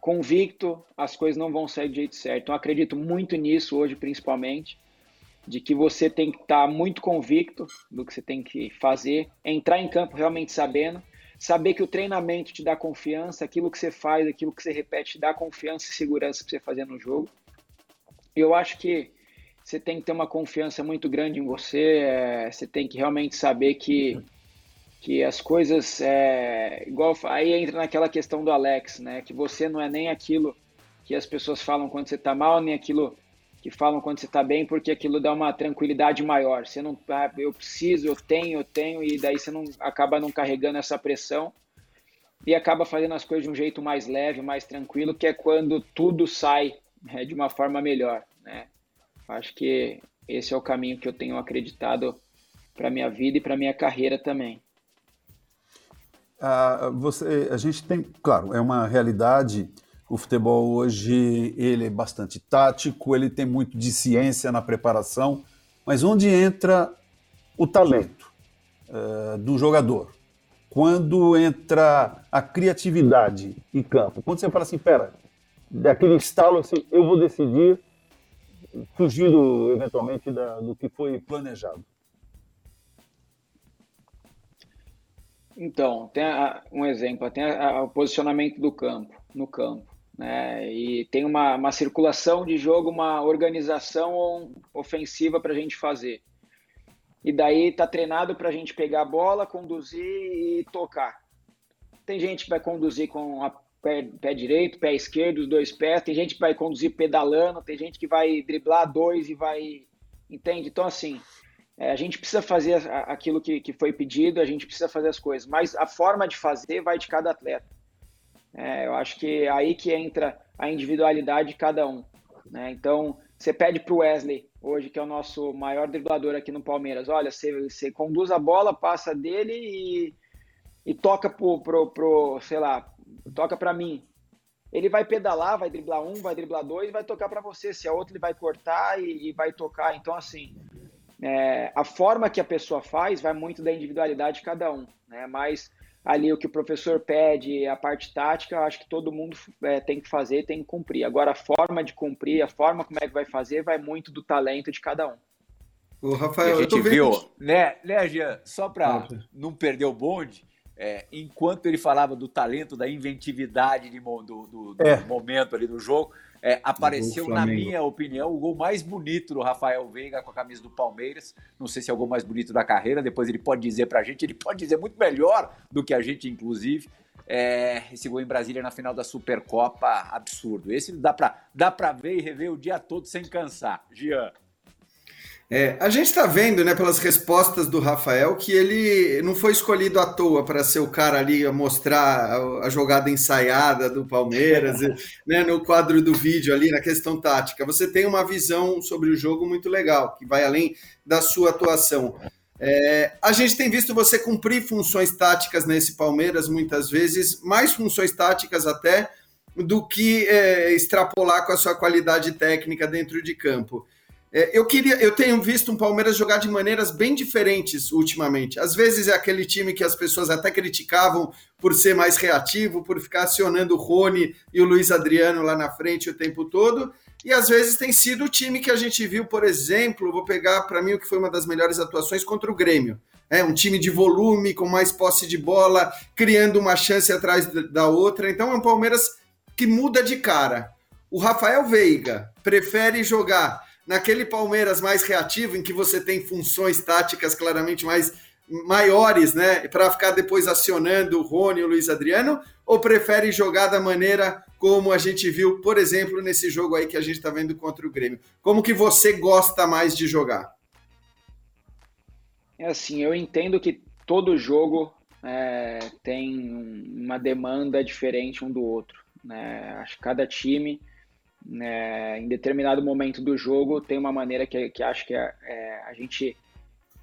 Speaker 2: convicto, as coisas não vão sair do jeito certo. Então, acredito muito nisso hoje, principalmente, de que você tem que estar tá muito convicto do que você tem que fazer, entrar em campo realmente sabendo, saber que o treinamento te dá confiança, aquilo que você faz, aquilo que você repete, te dá confiança e segurança para você fazer no jogo. Eu acho que você tem que ter uma confiança muito grande em você, é, você tem que realmente saber que que as coisas é, igual aí entra naquela questão do Alex, né? Que você não é nem aquilo que as pessoas falam quando você está mal, nem aquilo que falam quando você está bem, porque aquilo dá uma tranquilidade maior. Você não, ah, eu preciso, eu tenho, eu tenho, e daí você não acaba não carregando essa pressão e acaba fazendo as coisas de um jeito mais leve, mais tranquilo, que é quando tudo sai né, de uma forma melhor. Né? Acho que esse é o caminho que eu tenho acreditado para minha vida e para minha carreira também.
Speaker 3: Ah, você, a gente tem, claro, é uma realidade. O futebol hoje ele é bastante tático, ele tem muito de ciência na preparação, mas onde entra o talento uh, do jogador? Quando entra a criatividade em campo? Quando você fala assim, pera, daquele estalo assim, eu vou decidir, fugindo eventualmente da, do que foi planejado.
Speaker 2: Então, tem a, um exemplo, tem a, a, o posicionamento do campo, no campo, né? E tem uma, uma circulação de jogo, uma organização ofensiva para a gente fazer. E daí tá treinado para a gente pegar a bola, conduzir e tocar. Tem gente que vai conduzir com a pé, pé direito, pé esquerdo, os dois pés. Tem gente que vai conduzir pedalando, tem gente que vai driblar dois e vai, entende? Então assim, é, a gente precisa fazer aquilo que, que foi pedido, a gente precisa fazer as coisas, mas a forma de fazer vai de cada atleta. É, eu acho que é aí que entra a individualidade de cada um. Né? Então, você pede para o Wesley, hoje, que é o nosso maior driblador aqui no Palmeiras, olha, você, você conduz a bola, passa dele e, e toca pro, pro, pro, sei lá, toca para mim. Ele vai pedalar, vai driblar um, vai driblar dois, vai tocar para você. Se é outro, ele vai cortar e, e vai tocar. Então, assim, é, a forma que a pessoa faz vai muito da individualidade de cada um, né? Mas ali o que o professor pede, a parte tática, eu acho que todo mundo é, tem que fazer, tem que cumprir. Agora, a forma de cumprir, a forma como é que vai fazer, vai muito do talento de cada um.
Speaker 1: O Rafael, a gente viu, né, né, Jean, só para não perder o bonde, é, enquanto ele falava do talento, da inventividade de, do, do, do é. momento ali do jogo, é, apareceu, na minha opinião, o gol mais bonito do Rafael Veiga com a camisa do Palmeiras. Não sei se é o gol mais bonito da carreira, depois ele pode dizer pra gente, ele pode dizer muito melhor do que a gente, inclusive. É, esse gol em Brasília na final da Supercopa, absurdo. Esse dá pra, dá pra ver e rever o dia todo sem cansar. Gian.
Speaker 4: É, a gente está vendo, né, pelas respostas do Rafael, que ele não foi escolhido à toa para ser o cara ali a mostrar a, a jogada ensaiada do Palmeiras, né, no quadro do vídeo ali, na questão tática. Você tem uma visão sobre o jogo muito legal, que vai além da sua atuação. É, a gente tem visto você cumprir funções táticas nesse Palmeiras, muitas vezes, mais funções táticas até, do que é, extrapolar com a sua qualidade técnica dentro de campo. É, eu queria, eu tenho visto um Palmeiras jogar de maneiras bem diferentes ultimamente. Às vezes é aquele time que as pessoas até criticavam por ser mais reativo, por ficar acionando o Rony e o Luiz Adriano lá na frente o tempo todo. E às vezes tem sido o time que a gente viu, por exemplo, vou pegar para mim o que foi uma das melhores atuações contra o Grêmio. É um time de volume, com mais posse de bola, criando uma chance atrás da outra. Então é um Palmeiras que muda de cara. O Rafael Veiga prefere jogar naquele Palmeiras mais reativo, em que você tem funções táticas claramente mais maiores, né, para ficar depois acionando o Rony e o Luiz Adriano, ou prefere jogar da maneira como a gente viu, por exemplo, nesse jogo aí que a gente está vendo contra o Grêmio? Como que você gosta mais de jogar?
Speaker 2: É assim, eu entendo que todo jogo é, tem uma demanda diferente um do outro. Né? Acho que cada time né, em determinado momento do jogo tem uma maneira que, que acho que é, é, a gente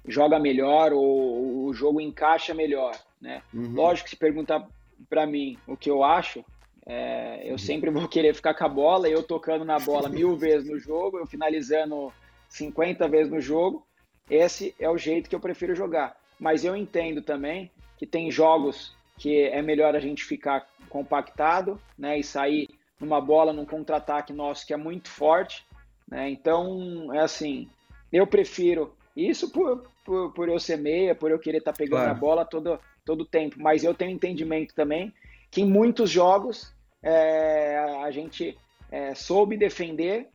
Speaker 2: joga melhor ou o jogo encaixa melhor, né? Uhum. Lógico que se perguntar para mim o que eu acho, é, eu uhum. sempre vou querer ficar com a bola, eu tocando na bola mil vezes no jogo, eu finalizando 50 vezes no jogo, esse é o jeito que eu prefiro jogar. Mas eu entendo também que tem jogos que é melhor a gente ficar compactado, né, e sair numa bola, num contra-ataque nosso que é muito forte. Né? Então, é assim, eu prefiro isso por, por, por eu ser meia, por eu querer estar tá pegando claro. a bola todo, todo tempo. Mas eu tenho entendimento também que em muitos jogos é, a gente é, soube defender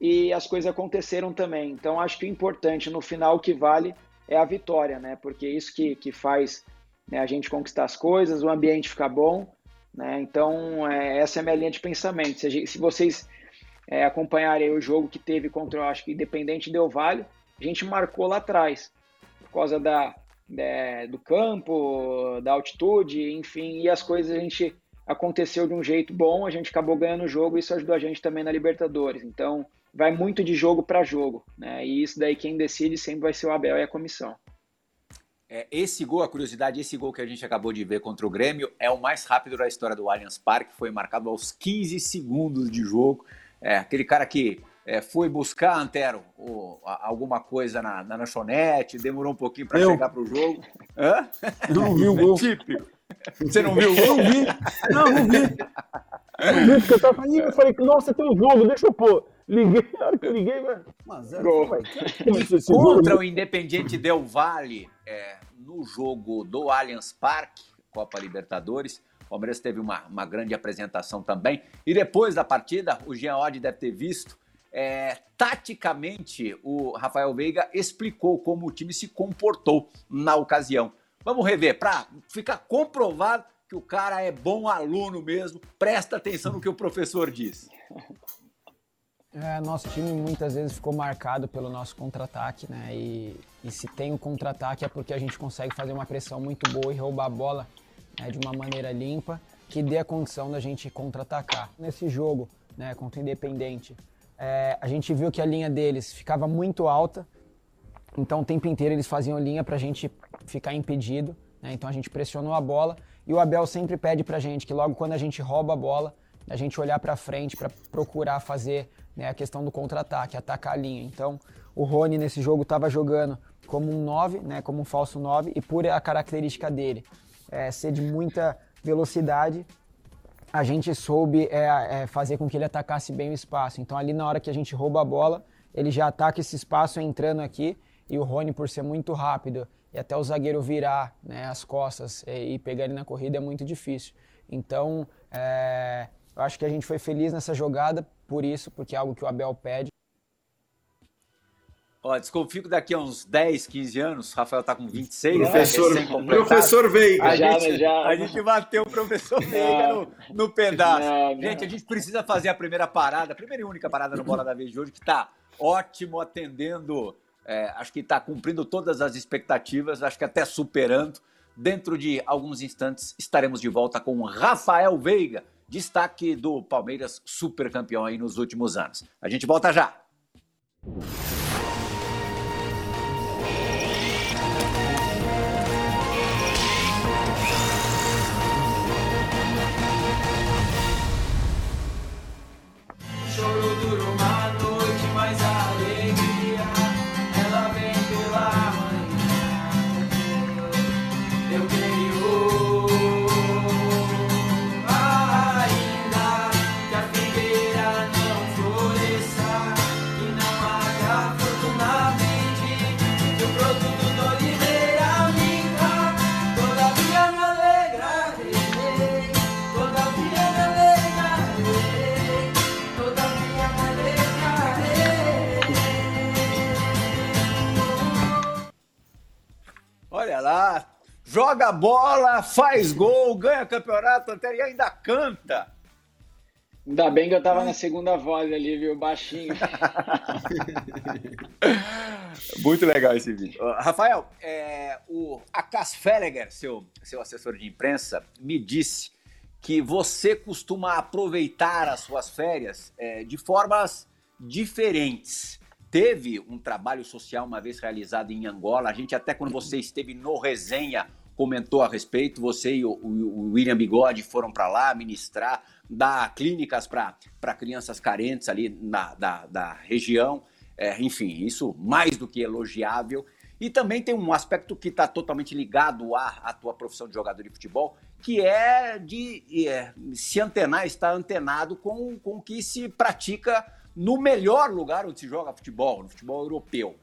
Speaker 2: e as coisas aconteceram também. Então, acho que o importante no final, o que vale é a vitória, né? Porque isso que, que faz né, a gente conquistar as coisas, o ambiente ficar bom. Né? Então, é, essa é a minha linha de pensamento. Se, se vocês é, acompanharem o jogo que teve contra, eu acho que Independente Del Vale, a gente marcou lá atrás, por causa da, da, do campo, da altitude, enfim, e as coisas a gente aconteceu de um jeito bom, a gente acabou ganhando o jogo e isso ajudou a gente também na Libertadores. Então, vai muito de jogo para jogo, né? E isso daí quem decide sempre vai ser o Abel e a comissão.
Speaker 1: É, esse gol, a curiosidade, esse gol que a gente acabou de ver contra o Grêmio é o mais rápido da história do Allianz Parque, foi marcado aos 15 segundos de jogo. É, aquele cara que é, foi buscar, Antero, o, alguma coisa na, na lanchonete, demorou um pouquinho para chegar para o jogo.
Speaker 3: Hã? Não vi o gol.
Speaker 1: Típico. Você não viu o gol?
Speaker 3: Eu não vi. Não, não vi. Não vi, porque eu tava falando, eu falei, nossa, tem um jogo, deixa eu pôr. Liguei, na hora que eu liguei, velho.
Speaker 1: Contra o Independiente Del Valle, é, no jogo do Allianz Parque, Copa Libertadores, o Palmeiras teve uma, uma grande apresentação também. E depois da partida, o Jean Oddi deve ter visto, é, taticamente, o Rafael Veiga explicou como o time se comportou na ocasião. Vamos rever, para ficar comprovado que o cara é bom aluno mesmo, presta atenção no que o professor diz.
Speaker 9: É, nosso time muitas vezes ficou marcado pelo nosso contra-ataque, né? E, e se tem um contra-ataque é porque a gente consegue fazer uma pressão muito boa e roubar a bola né, de uma maneira limpa que dê a condição da gente contra-atacar. Nesse jogo, né, contra o Independente, é, a gente viu que a linha deles ficava muito alta, então o tempo inteiro eles faziam linha para a gente ficar impedido, né? então a gente pressionou a bola e o Abel sempre pede para a gente que logo quando a gente rouba a bola, a gente olhar para frente para procurar fazer né, a questão do contra-ataque, atacar a linha. Então, o Rony nesse jogo estava jogando como um 9, né, como um falso 9, e por a característica dele é, ser de muita velocidade, a gente soube é, é, fazer com que ele atacasse bem o espaço. Então, ali na hora que a gente rouba a bola, ele já ataca esse espaço entrando aqui, e o Rony, por ser muito rápido, e até o zagueiro virar né, as costas e, e pegar ele na corrida é muito difícil. Então, é, eu acho que a gente foi feliz nessa jogada por isso, porque é algo que o Abel pede.
Speaker 1: Ó, desconfio que daqui a uns 10, 15 anos, o Rafael tá com 26,
Speaker 4: professor, né? Professor Veiga.
Speaker 1: A, já, gente, já. a gente bateu o professor Veiga no, no pedaço. Não, não. Gente, a gente precisa fazer a primeira parada, a primeira e única parada no Bola da Vez de hoje, que tá ótimo, atendendo, é, acho que tá cumprindo todas as expectativas, acho que até superando. Dentro de alguns instantes estaremos de volta com o Rafael Veiga, destaque do Palmeiras super campeão aí nos últimos anos. A gente volta já. Joga bola, faz gol, ganha campeonato até e ainda canta.
Speaker 2: Ainda bem que eu tava na segunda voz ali, viu? Baixinho.
Speaker 1: Muito legal esse vídeo. Rafael, é, o Akas Felleger, seu, seu assessor de imprensa, me disse que você costuma aproveitar as suas férias é, de formas diferentes. Teve um trabalho social uma vez realizado em Angola. A gente, até quando você esteve no resenha, comentou a respeito. Você e o, o William Bigode foram para lá ministrar, dar clínicas para crianças carentes ali na, da, da região. É, enfim, isso mais do que elogiável. E também tem um aspecto que está totalmente ligado à, à tua profissão de jogador de futebol, que é de é, se antenar, estar antenado com, com o que se pratica no melhor lugar onde se joga futebol, no futebol europeu.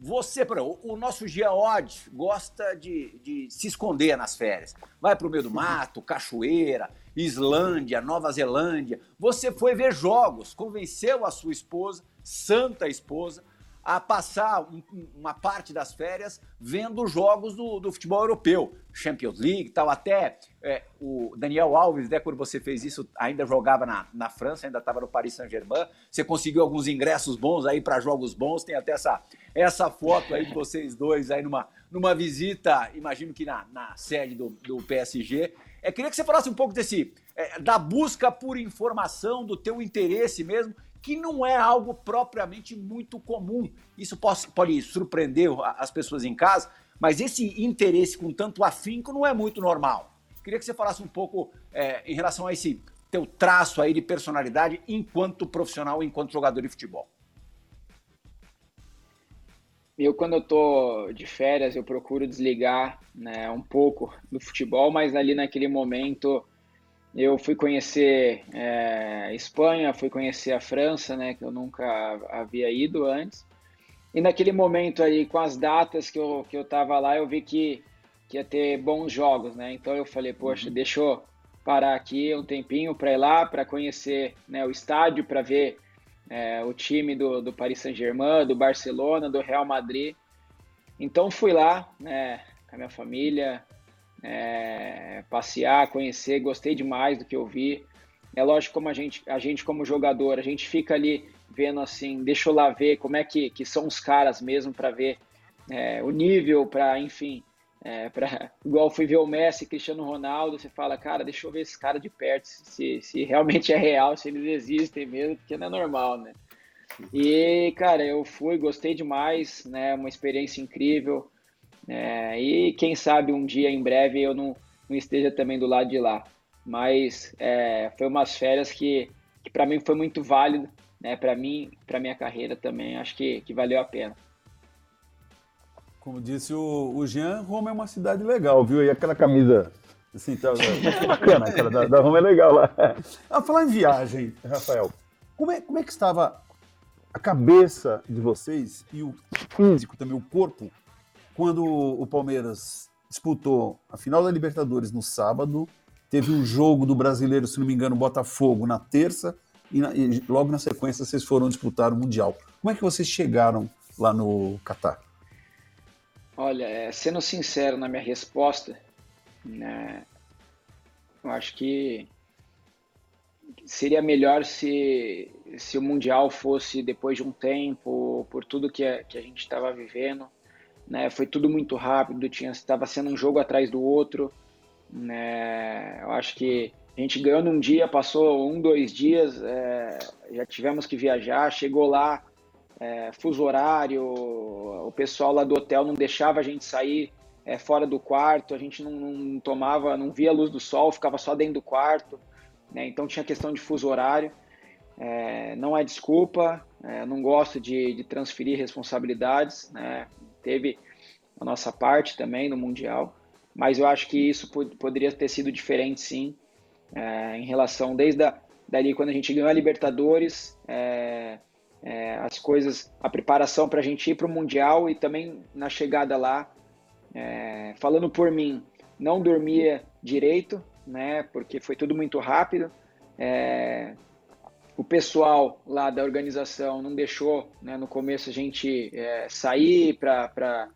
Speaker 1: Você, o nosso Geode gosta de, de se esconder nas férias. Vai para o meio do mato, cachoeira, Islândia, Nova Zelândia. Você foi ver jogos, convenceu a sua esposa, santa esposa, a passar um, uma parte das férias vendo jogos do, do futebol europeu, Champions League tal. Até é, o Daniel Alves, né, quando você fez isso, ainda jogava na, na França, ainda estava no Paris Saint-Germain. Você conseguiu alguns ingressos bons aí para jogos bons. Tem até essa, essa foto aí de vocês dois aí numa, numa visita, imagino que na, na sede do, do PSG. É, queria que você falasse um pouco desse é, da busca por informação, do teu interesse mesmo que não é algo propriamente muito comum. Isso pode, pode surpreender as pessoas em casa, mas esse interesse com tanto afinco não é muito normal. Queria que você falasse um pouco é, em relação a esse teu traço aí de personalidade enquanto profissional, enquanto jogador de futebol.
Speaker 2: Eu, quando eu tô de férias, eu procuro desligar né, um pouco do futebol, mas ali naquele momento eu fui conhecer é, Espanha, fui conhecer a França, né, que eu nunca havia ido antes. E naquele momento aí, com as datas que eu, que eu tava lá, eu vi que, que ia ter bons jogos, né? Então eu falei, poxa, uhum. deixa eu parar aqui um tempinho para ir lá, para conhecer né, o estádio, para ver é, o time do, do Paris Saint-Germain, do Barcelona, do Real Madrid. Então fui lá, né, com a minha família, é, passear, conhecer, gostei demais do que eu vi. É lógico como a gente, a gente como jogador, a gente fica ali vendo assim, deixa eu lá ver como é que, que são os caras mesmo para ver é, o nível, para enfim, é, igual fui ver o Messi, Cristiano Ronaldo, você fala, cara, deixa eu ver esse cara de perto, se, se realmente é real, se eles existem mesmo, porque não é normal, né? E, cara, eu fui, gostei demais, né? Uma experiência incrível. É, e quem sabe um dia, em breve, eu não, não esteja também do lado de lá. Mas é, foi umas férias que, que para mim foi muito válido, né? Para mim, para minha carreira também, acho que, que valeu a pena.
Speaker 3: Como disse o, o Jean, Roma é uma cidade legal, viu? E aquela camisa assim, tá, tá bacana, cara, da, da Roma é legal lá. Ah, falar em viagem, Rafael, como é, como é que estava a cabeça de vocês e o físico também, o corpo, quando o Palmeiras disputou a final da Libertadores no sábado, teve um jogo do brasileiro, se não me engano, Botafogo na terça, e, na, e logo na sequência vocês foram disputar o Mundial. Como é que vocês chegaram lá no Catar?
Speaker 2: Olha, é, sendo sincero na minha resposta, né, eu acho que seria melhor se, se o Mundial fosse depois de um tempo, por tudo que a, que a gente estava vivendo né? Foi tudo muito rápido, tinha estava sendo um jogo atrás do outro, né? Eu acho que a gente ganhou num dia, passou um, dois dias, é, já tivemos que viajar, chegou lá, é, fuso horário, o pessoal lá do hotel não deixava a gente sair é, fora do quarto, a gente não, não, tomava, não via a luz do sol, ficava só dentro do quarto, né? Então tinha questão de fuso horário. É, não é desculpa, não gosto de, de transferir responsabilidades, né? Teve a nossa parte também no Mundial, mas eu acho que isso poderia ter sido diferente sim, é, em relação desde a, dali quando a gente ganhou a Libertadores, é, é, as coisas, a preparação para a gente ir para o Mundial e também na chegada lá, falando por mim, não dormia direito, né, porque foi tudo muito rápido, o pessoal lá da organização não deixou, né, no começo, a gente é, sair para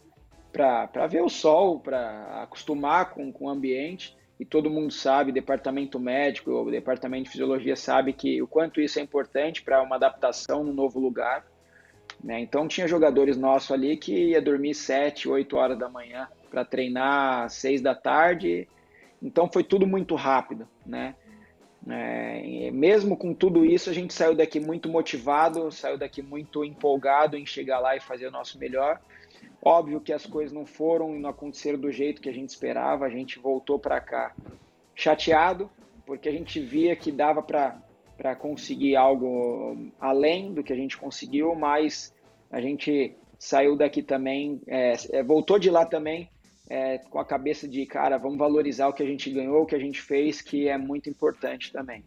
Speaker 2: ver o sol, para acostumar com, com o ambiente. E todo mundo sabe, departamento médico, o departamento de fisiologia sabe que o quanto isso é importante para uma adaptação no novo lugar. Né? Então tinha jogadores nossos ali que ia dormir 7, 8 horas da manhã para treinar às 6 da tarde. Então foi tudo muito rápido, né? É, mesmo com tudo isso, a gente saiu daqui muito motivado, saiu daqui muito empolgado em chegar lá e fazer o nosso melhor. Óbvio que as coisas não foram e não aconteceram do jeito que a gente esperava, a gente voltou para cá chateado, porque a gente via que dava para conseguir algo além do que a gente conseguiu, mas a gente saiu daqui também, é, é voltou de lá também é, com a cabeça de, cara, vamos valorizar o que a gente ganhou, o que a gente fez, que é muito importante também.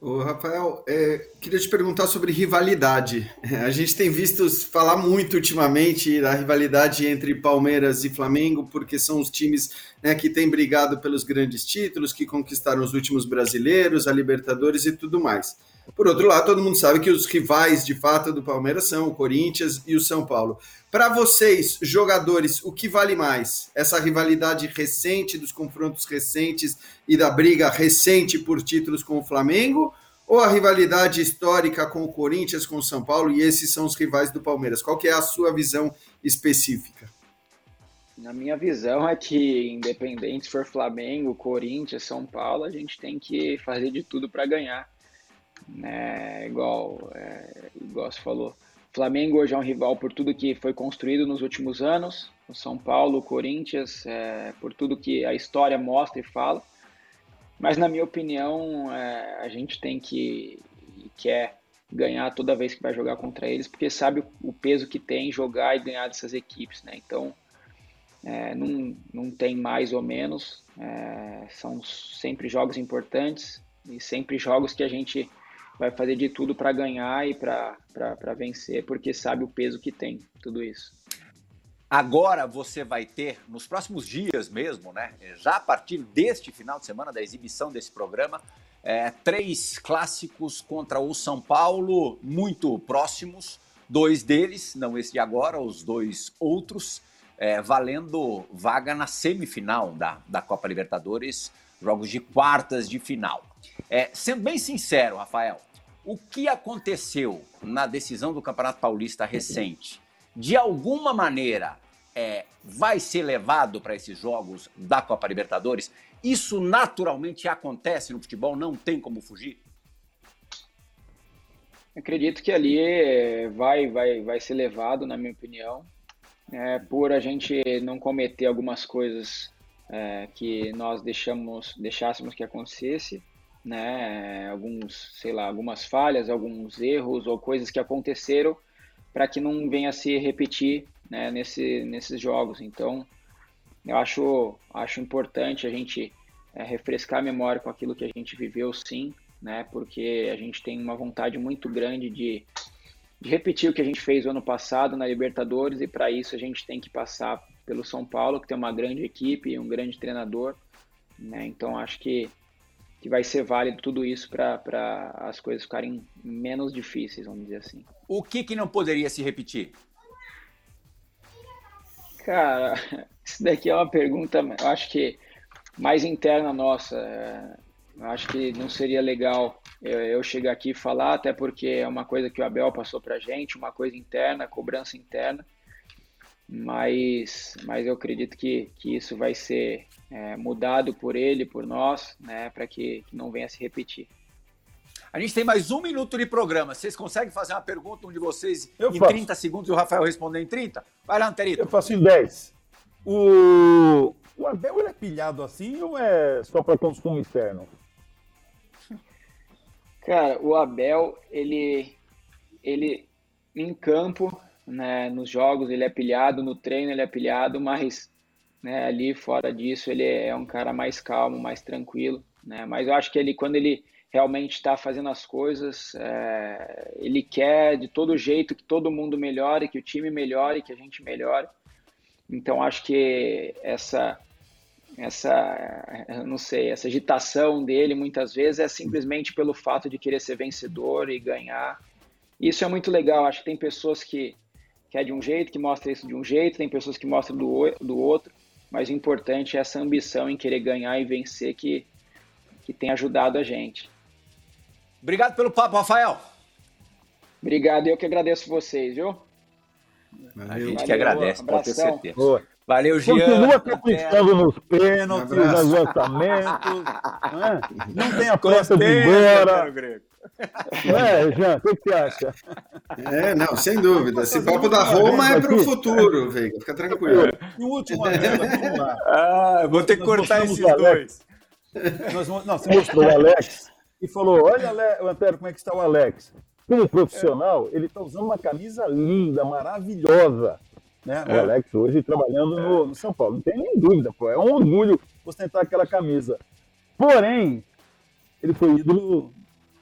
Speaker 4: O Rafael, é, queria te perguntar sobre rivalidade. A gente tem visto falar muito ultimamente da rivalidade entre Palmeiras e Flamengo, porque são os times né, que têm brigado pelos grandes títulos, que conquistaram os últimos brasileiros, a Libertadores e tudo mais. Por outro lado, todo mundo sabe que os rivais de fato do Palmeiras são o Corinthians e o São Paulo. Para vocês, jogadores, o que vale mais? Essa rivalidade recente, dos confrontos recentes e da briga recente por títulos com o Flamengo? Ou a rivalidade histórica com o Corinthians, com o São Paulo, e esses são os rivais do Palmeiras? Qual que é a sua visão específica?
Speaker 2: Na minha visão é que, independente se for Flamengo, Corinthians, São Paulo, a gente tem que fazer de tudo para ganhar. Né? Igual, é, igual você falou. Flamengo hoje é um rival por tudo que foi construído nos últimos anos. O São Paulo, o Corinthians, é, por tudo que a história mostra e fala. Mas, na minha opinião, é, a gente tem que quer ganhar toda vez que vai jogar contra eles, porque sabe o, o peso que tem jogar e ganhar dessas equipes. Né? Então, é, não, não tem mais ou menos, é, são sempre jogos importantes e sempre jogos que a gente vai fazer de tudo para ganhar e para vencer, porque sabe o peso que tem tudo isso.
Speaker 1: Agora você vai ter, nos próximos dias mesmo, né? Já a partir deste final de semana, da exibição desse programa, é, três clássicos contra o São Paulo, muito próximos. Dois deles, não esse de agora, os dois outros é, valendo vaga na semifinal da, da Copa Libertadores, jogos de quartas de final. É, sendo bem sincero, Rafael, o que aconteceu na decisão do Campeonato Paulista recente, de alguma maneira, é, vai ser levado para esses jogos da Copa Libertadores? Isso naturalmente acontece no futebol, não tem como fugir?
Speaker 2: Acredito que ali é, vai, vai, vai ser levado, na minha opinião é, por a gente não cometer algumas coisas é, que nós deixamos, deixássemos que acontecesse, né? Alguns, sei lá, algumas falhas, alguns erros ou coisas que aconteceram para que não venha a se repetir né, nesse, nesses jogos. Então, eu acho, acho importante a gente é, refrescar a memória com aquilo que a gente viveu, sim, né? Porque a gente tem uma vontade muito grande de de repetir o que a gente fez o ano passado na Libertadores e para isso a gente tem que passar pelo São Paulo, que tem uma grande equipe e um grande treinador. Né? Então acho que, que vai ser válido tudo isso para as coisas ficarem menos difíceis, vamos dizer assim.
Speaker 1: O que, que não poderia se repetir?
Speaker 2: Cara, isso daqui é uma pergunta, eu acho que mais interna nossa. É, eu acho que não seria legal eu, eu chegar aqui e falar, até porque é uma coisa que o Abel passou para gente, uma coisa interna, cobrança interna. Mas, mas eu acredito que, que isso vai ser é, mudado por ele, por nós, né, para que, que não venha a se repetir.
Speaker 1: A gente tem mais um minuto de programa. Vocês conseguem fazer uma pergunta um de vocês eu em faço. 30 segundos e o Rafael responder em 30? Vai lá, Anterito.
Speaker 3: Eu faço em 10. O, o Abel ele é pilhado assim ou é só para consumo externo?
Speaker 2: Cara, o Abel, ele, ele em campo, né, nos jogos ele é pilhado, no treino ele é pilhado, mas né, ali fora disso ele é um cara mais calmo, mais tranquilo, né? Mas eu acho que ele quando ele realmente está fazendo as coisas, é, ele quer de todo jeito que todo mundo melhore, que o time melhore, que a gente melhore. Então acho que essa essa, não sei, essa agitação dele muitas vezes é simplesmente pelo fato de querer ser vencedor e ganhar. Isso é muito legal. Acho que tem pessoas que, que é de um jeito, que mostra isso de um jeito, tem pessoas que mostram do, do outro, mas o importante é essa ambição em querer ganhar e vencer que, que tem ajudado a gente.
Speaker 1: Obrigado pelo papo, Rafael.
Speaker 2: Obrigado, eu que agradeço vocês, viu?
Speaker 1: A gente Valeu, que agradece, pode ter certeza.
Speaker 3: Boa.
Speaker 1: Valeu, Jean.
Speaker 3: Continua acreditando nos pênaltis, nos lançamentos. Né? Não tem a pressa de embora. É, Jean, o que, você acha?
Speaker 4: É, não, sem dúvida. Esse papo da Roma é para o futuro, Veiga. Fica tranquilo.
Speaker 3: E o último adendo, vamos lá.
Speaker 1: Ah, vou ter que cortar esses dois.
Speaker 3: Nós, não, você mostrou o Alex e falou: Olha, o Antero, como é que está o Alex? Como profissional, ele está usando uma camisa linda, maravilhosa né? É. O Alex hoje trabalhando no, no, São Paulo. Não tem nem dúvida, pô. É um orgulho ostentar aquela camisa. Porém, ele foi ídolo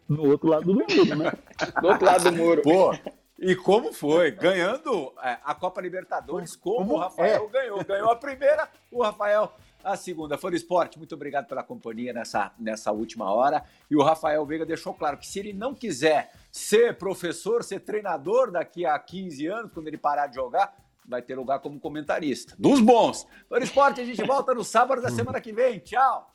Speaker 3: no outro lado do muro, né?
Speaker 2: do outro lado do muro.
Speaker 1: Pô, e como foi? Ganhando é, a Copa Libertadores, como, como o Rafael é. ganhou. Ganhou a primeira, o Rafael a segunda Fora Esporte. Muito obrigado pela companhia nessa, nessa última hora. E o Rafael Veiga deixou claro que se ele não quiser ser professor, ser treinador daqui a 15 anos, quando ele parar de jogar, vai ter lugar como comentarista. Dos bons. Fora Esporte, a gente volta no sábado da semana que vem. Tchau!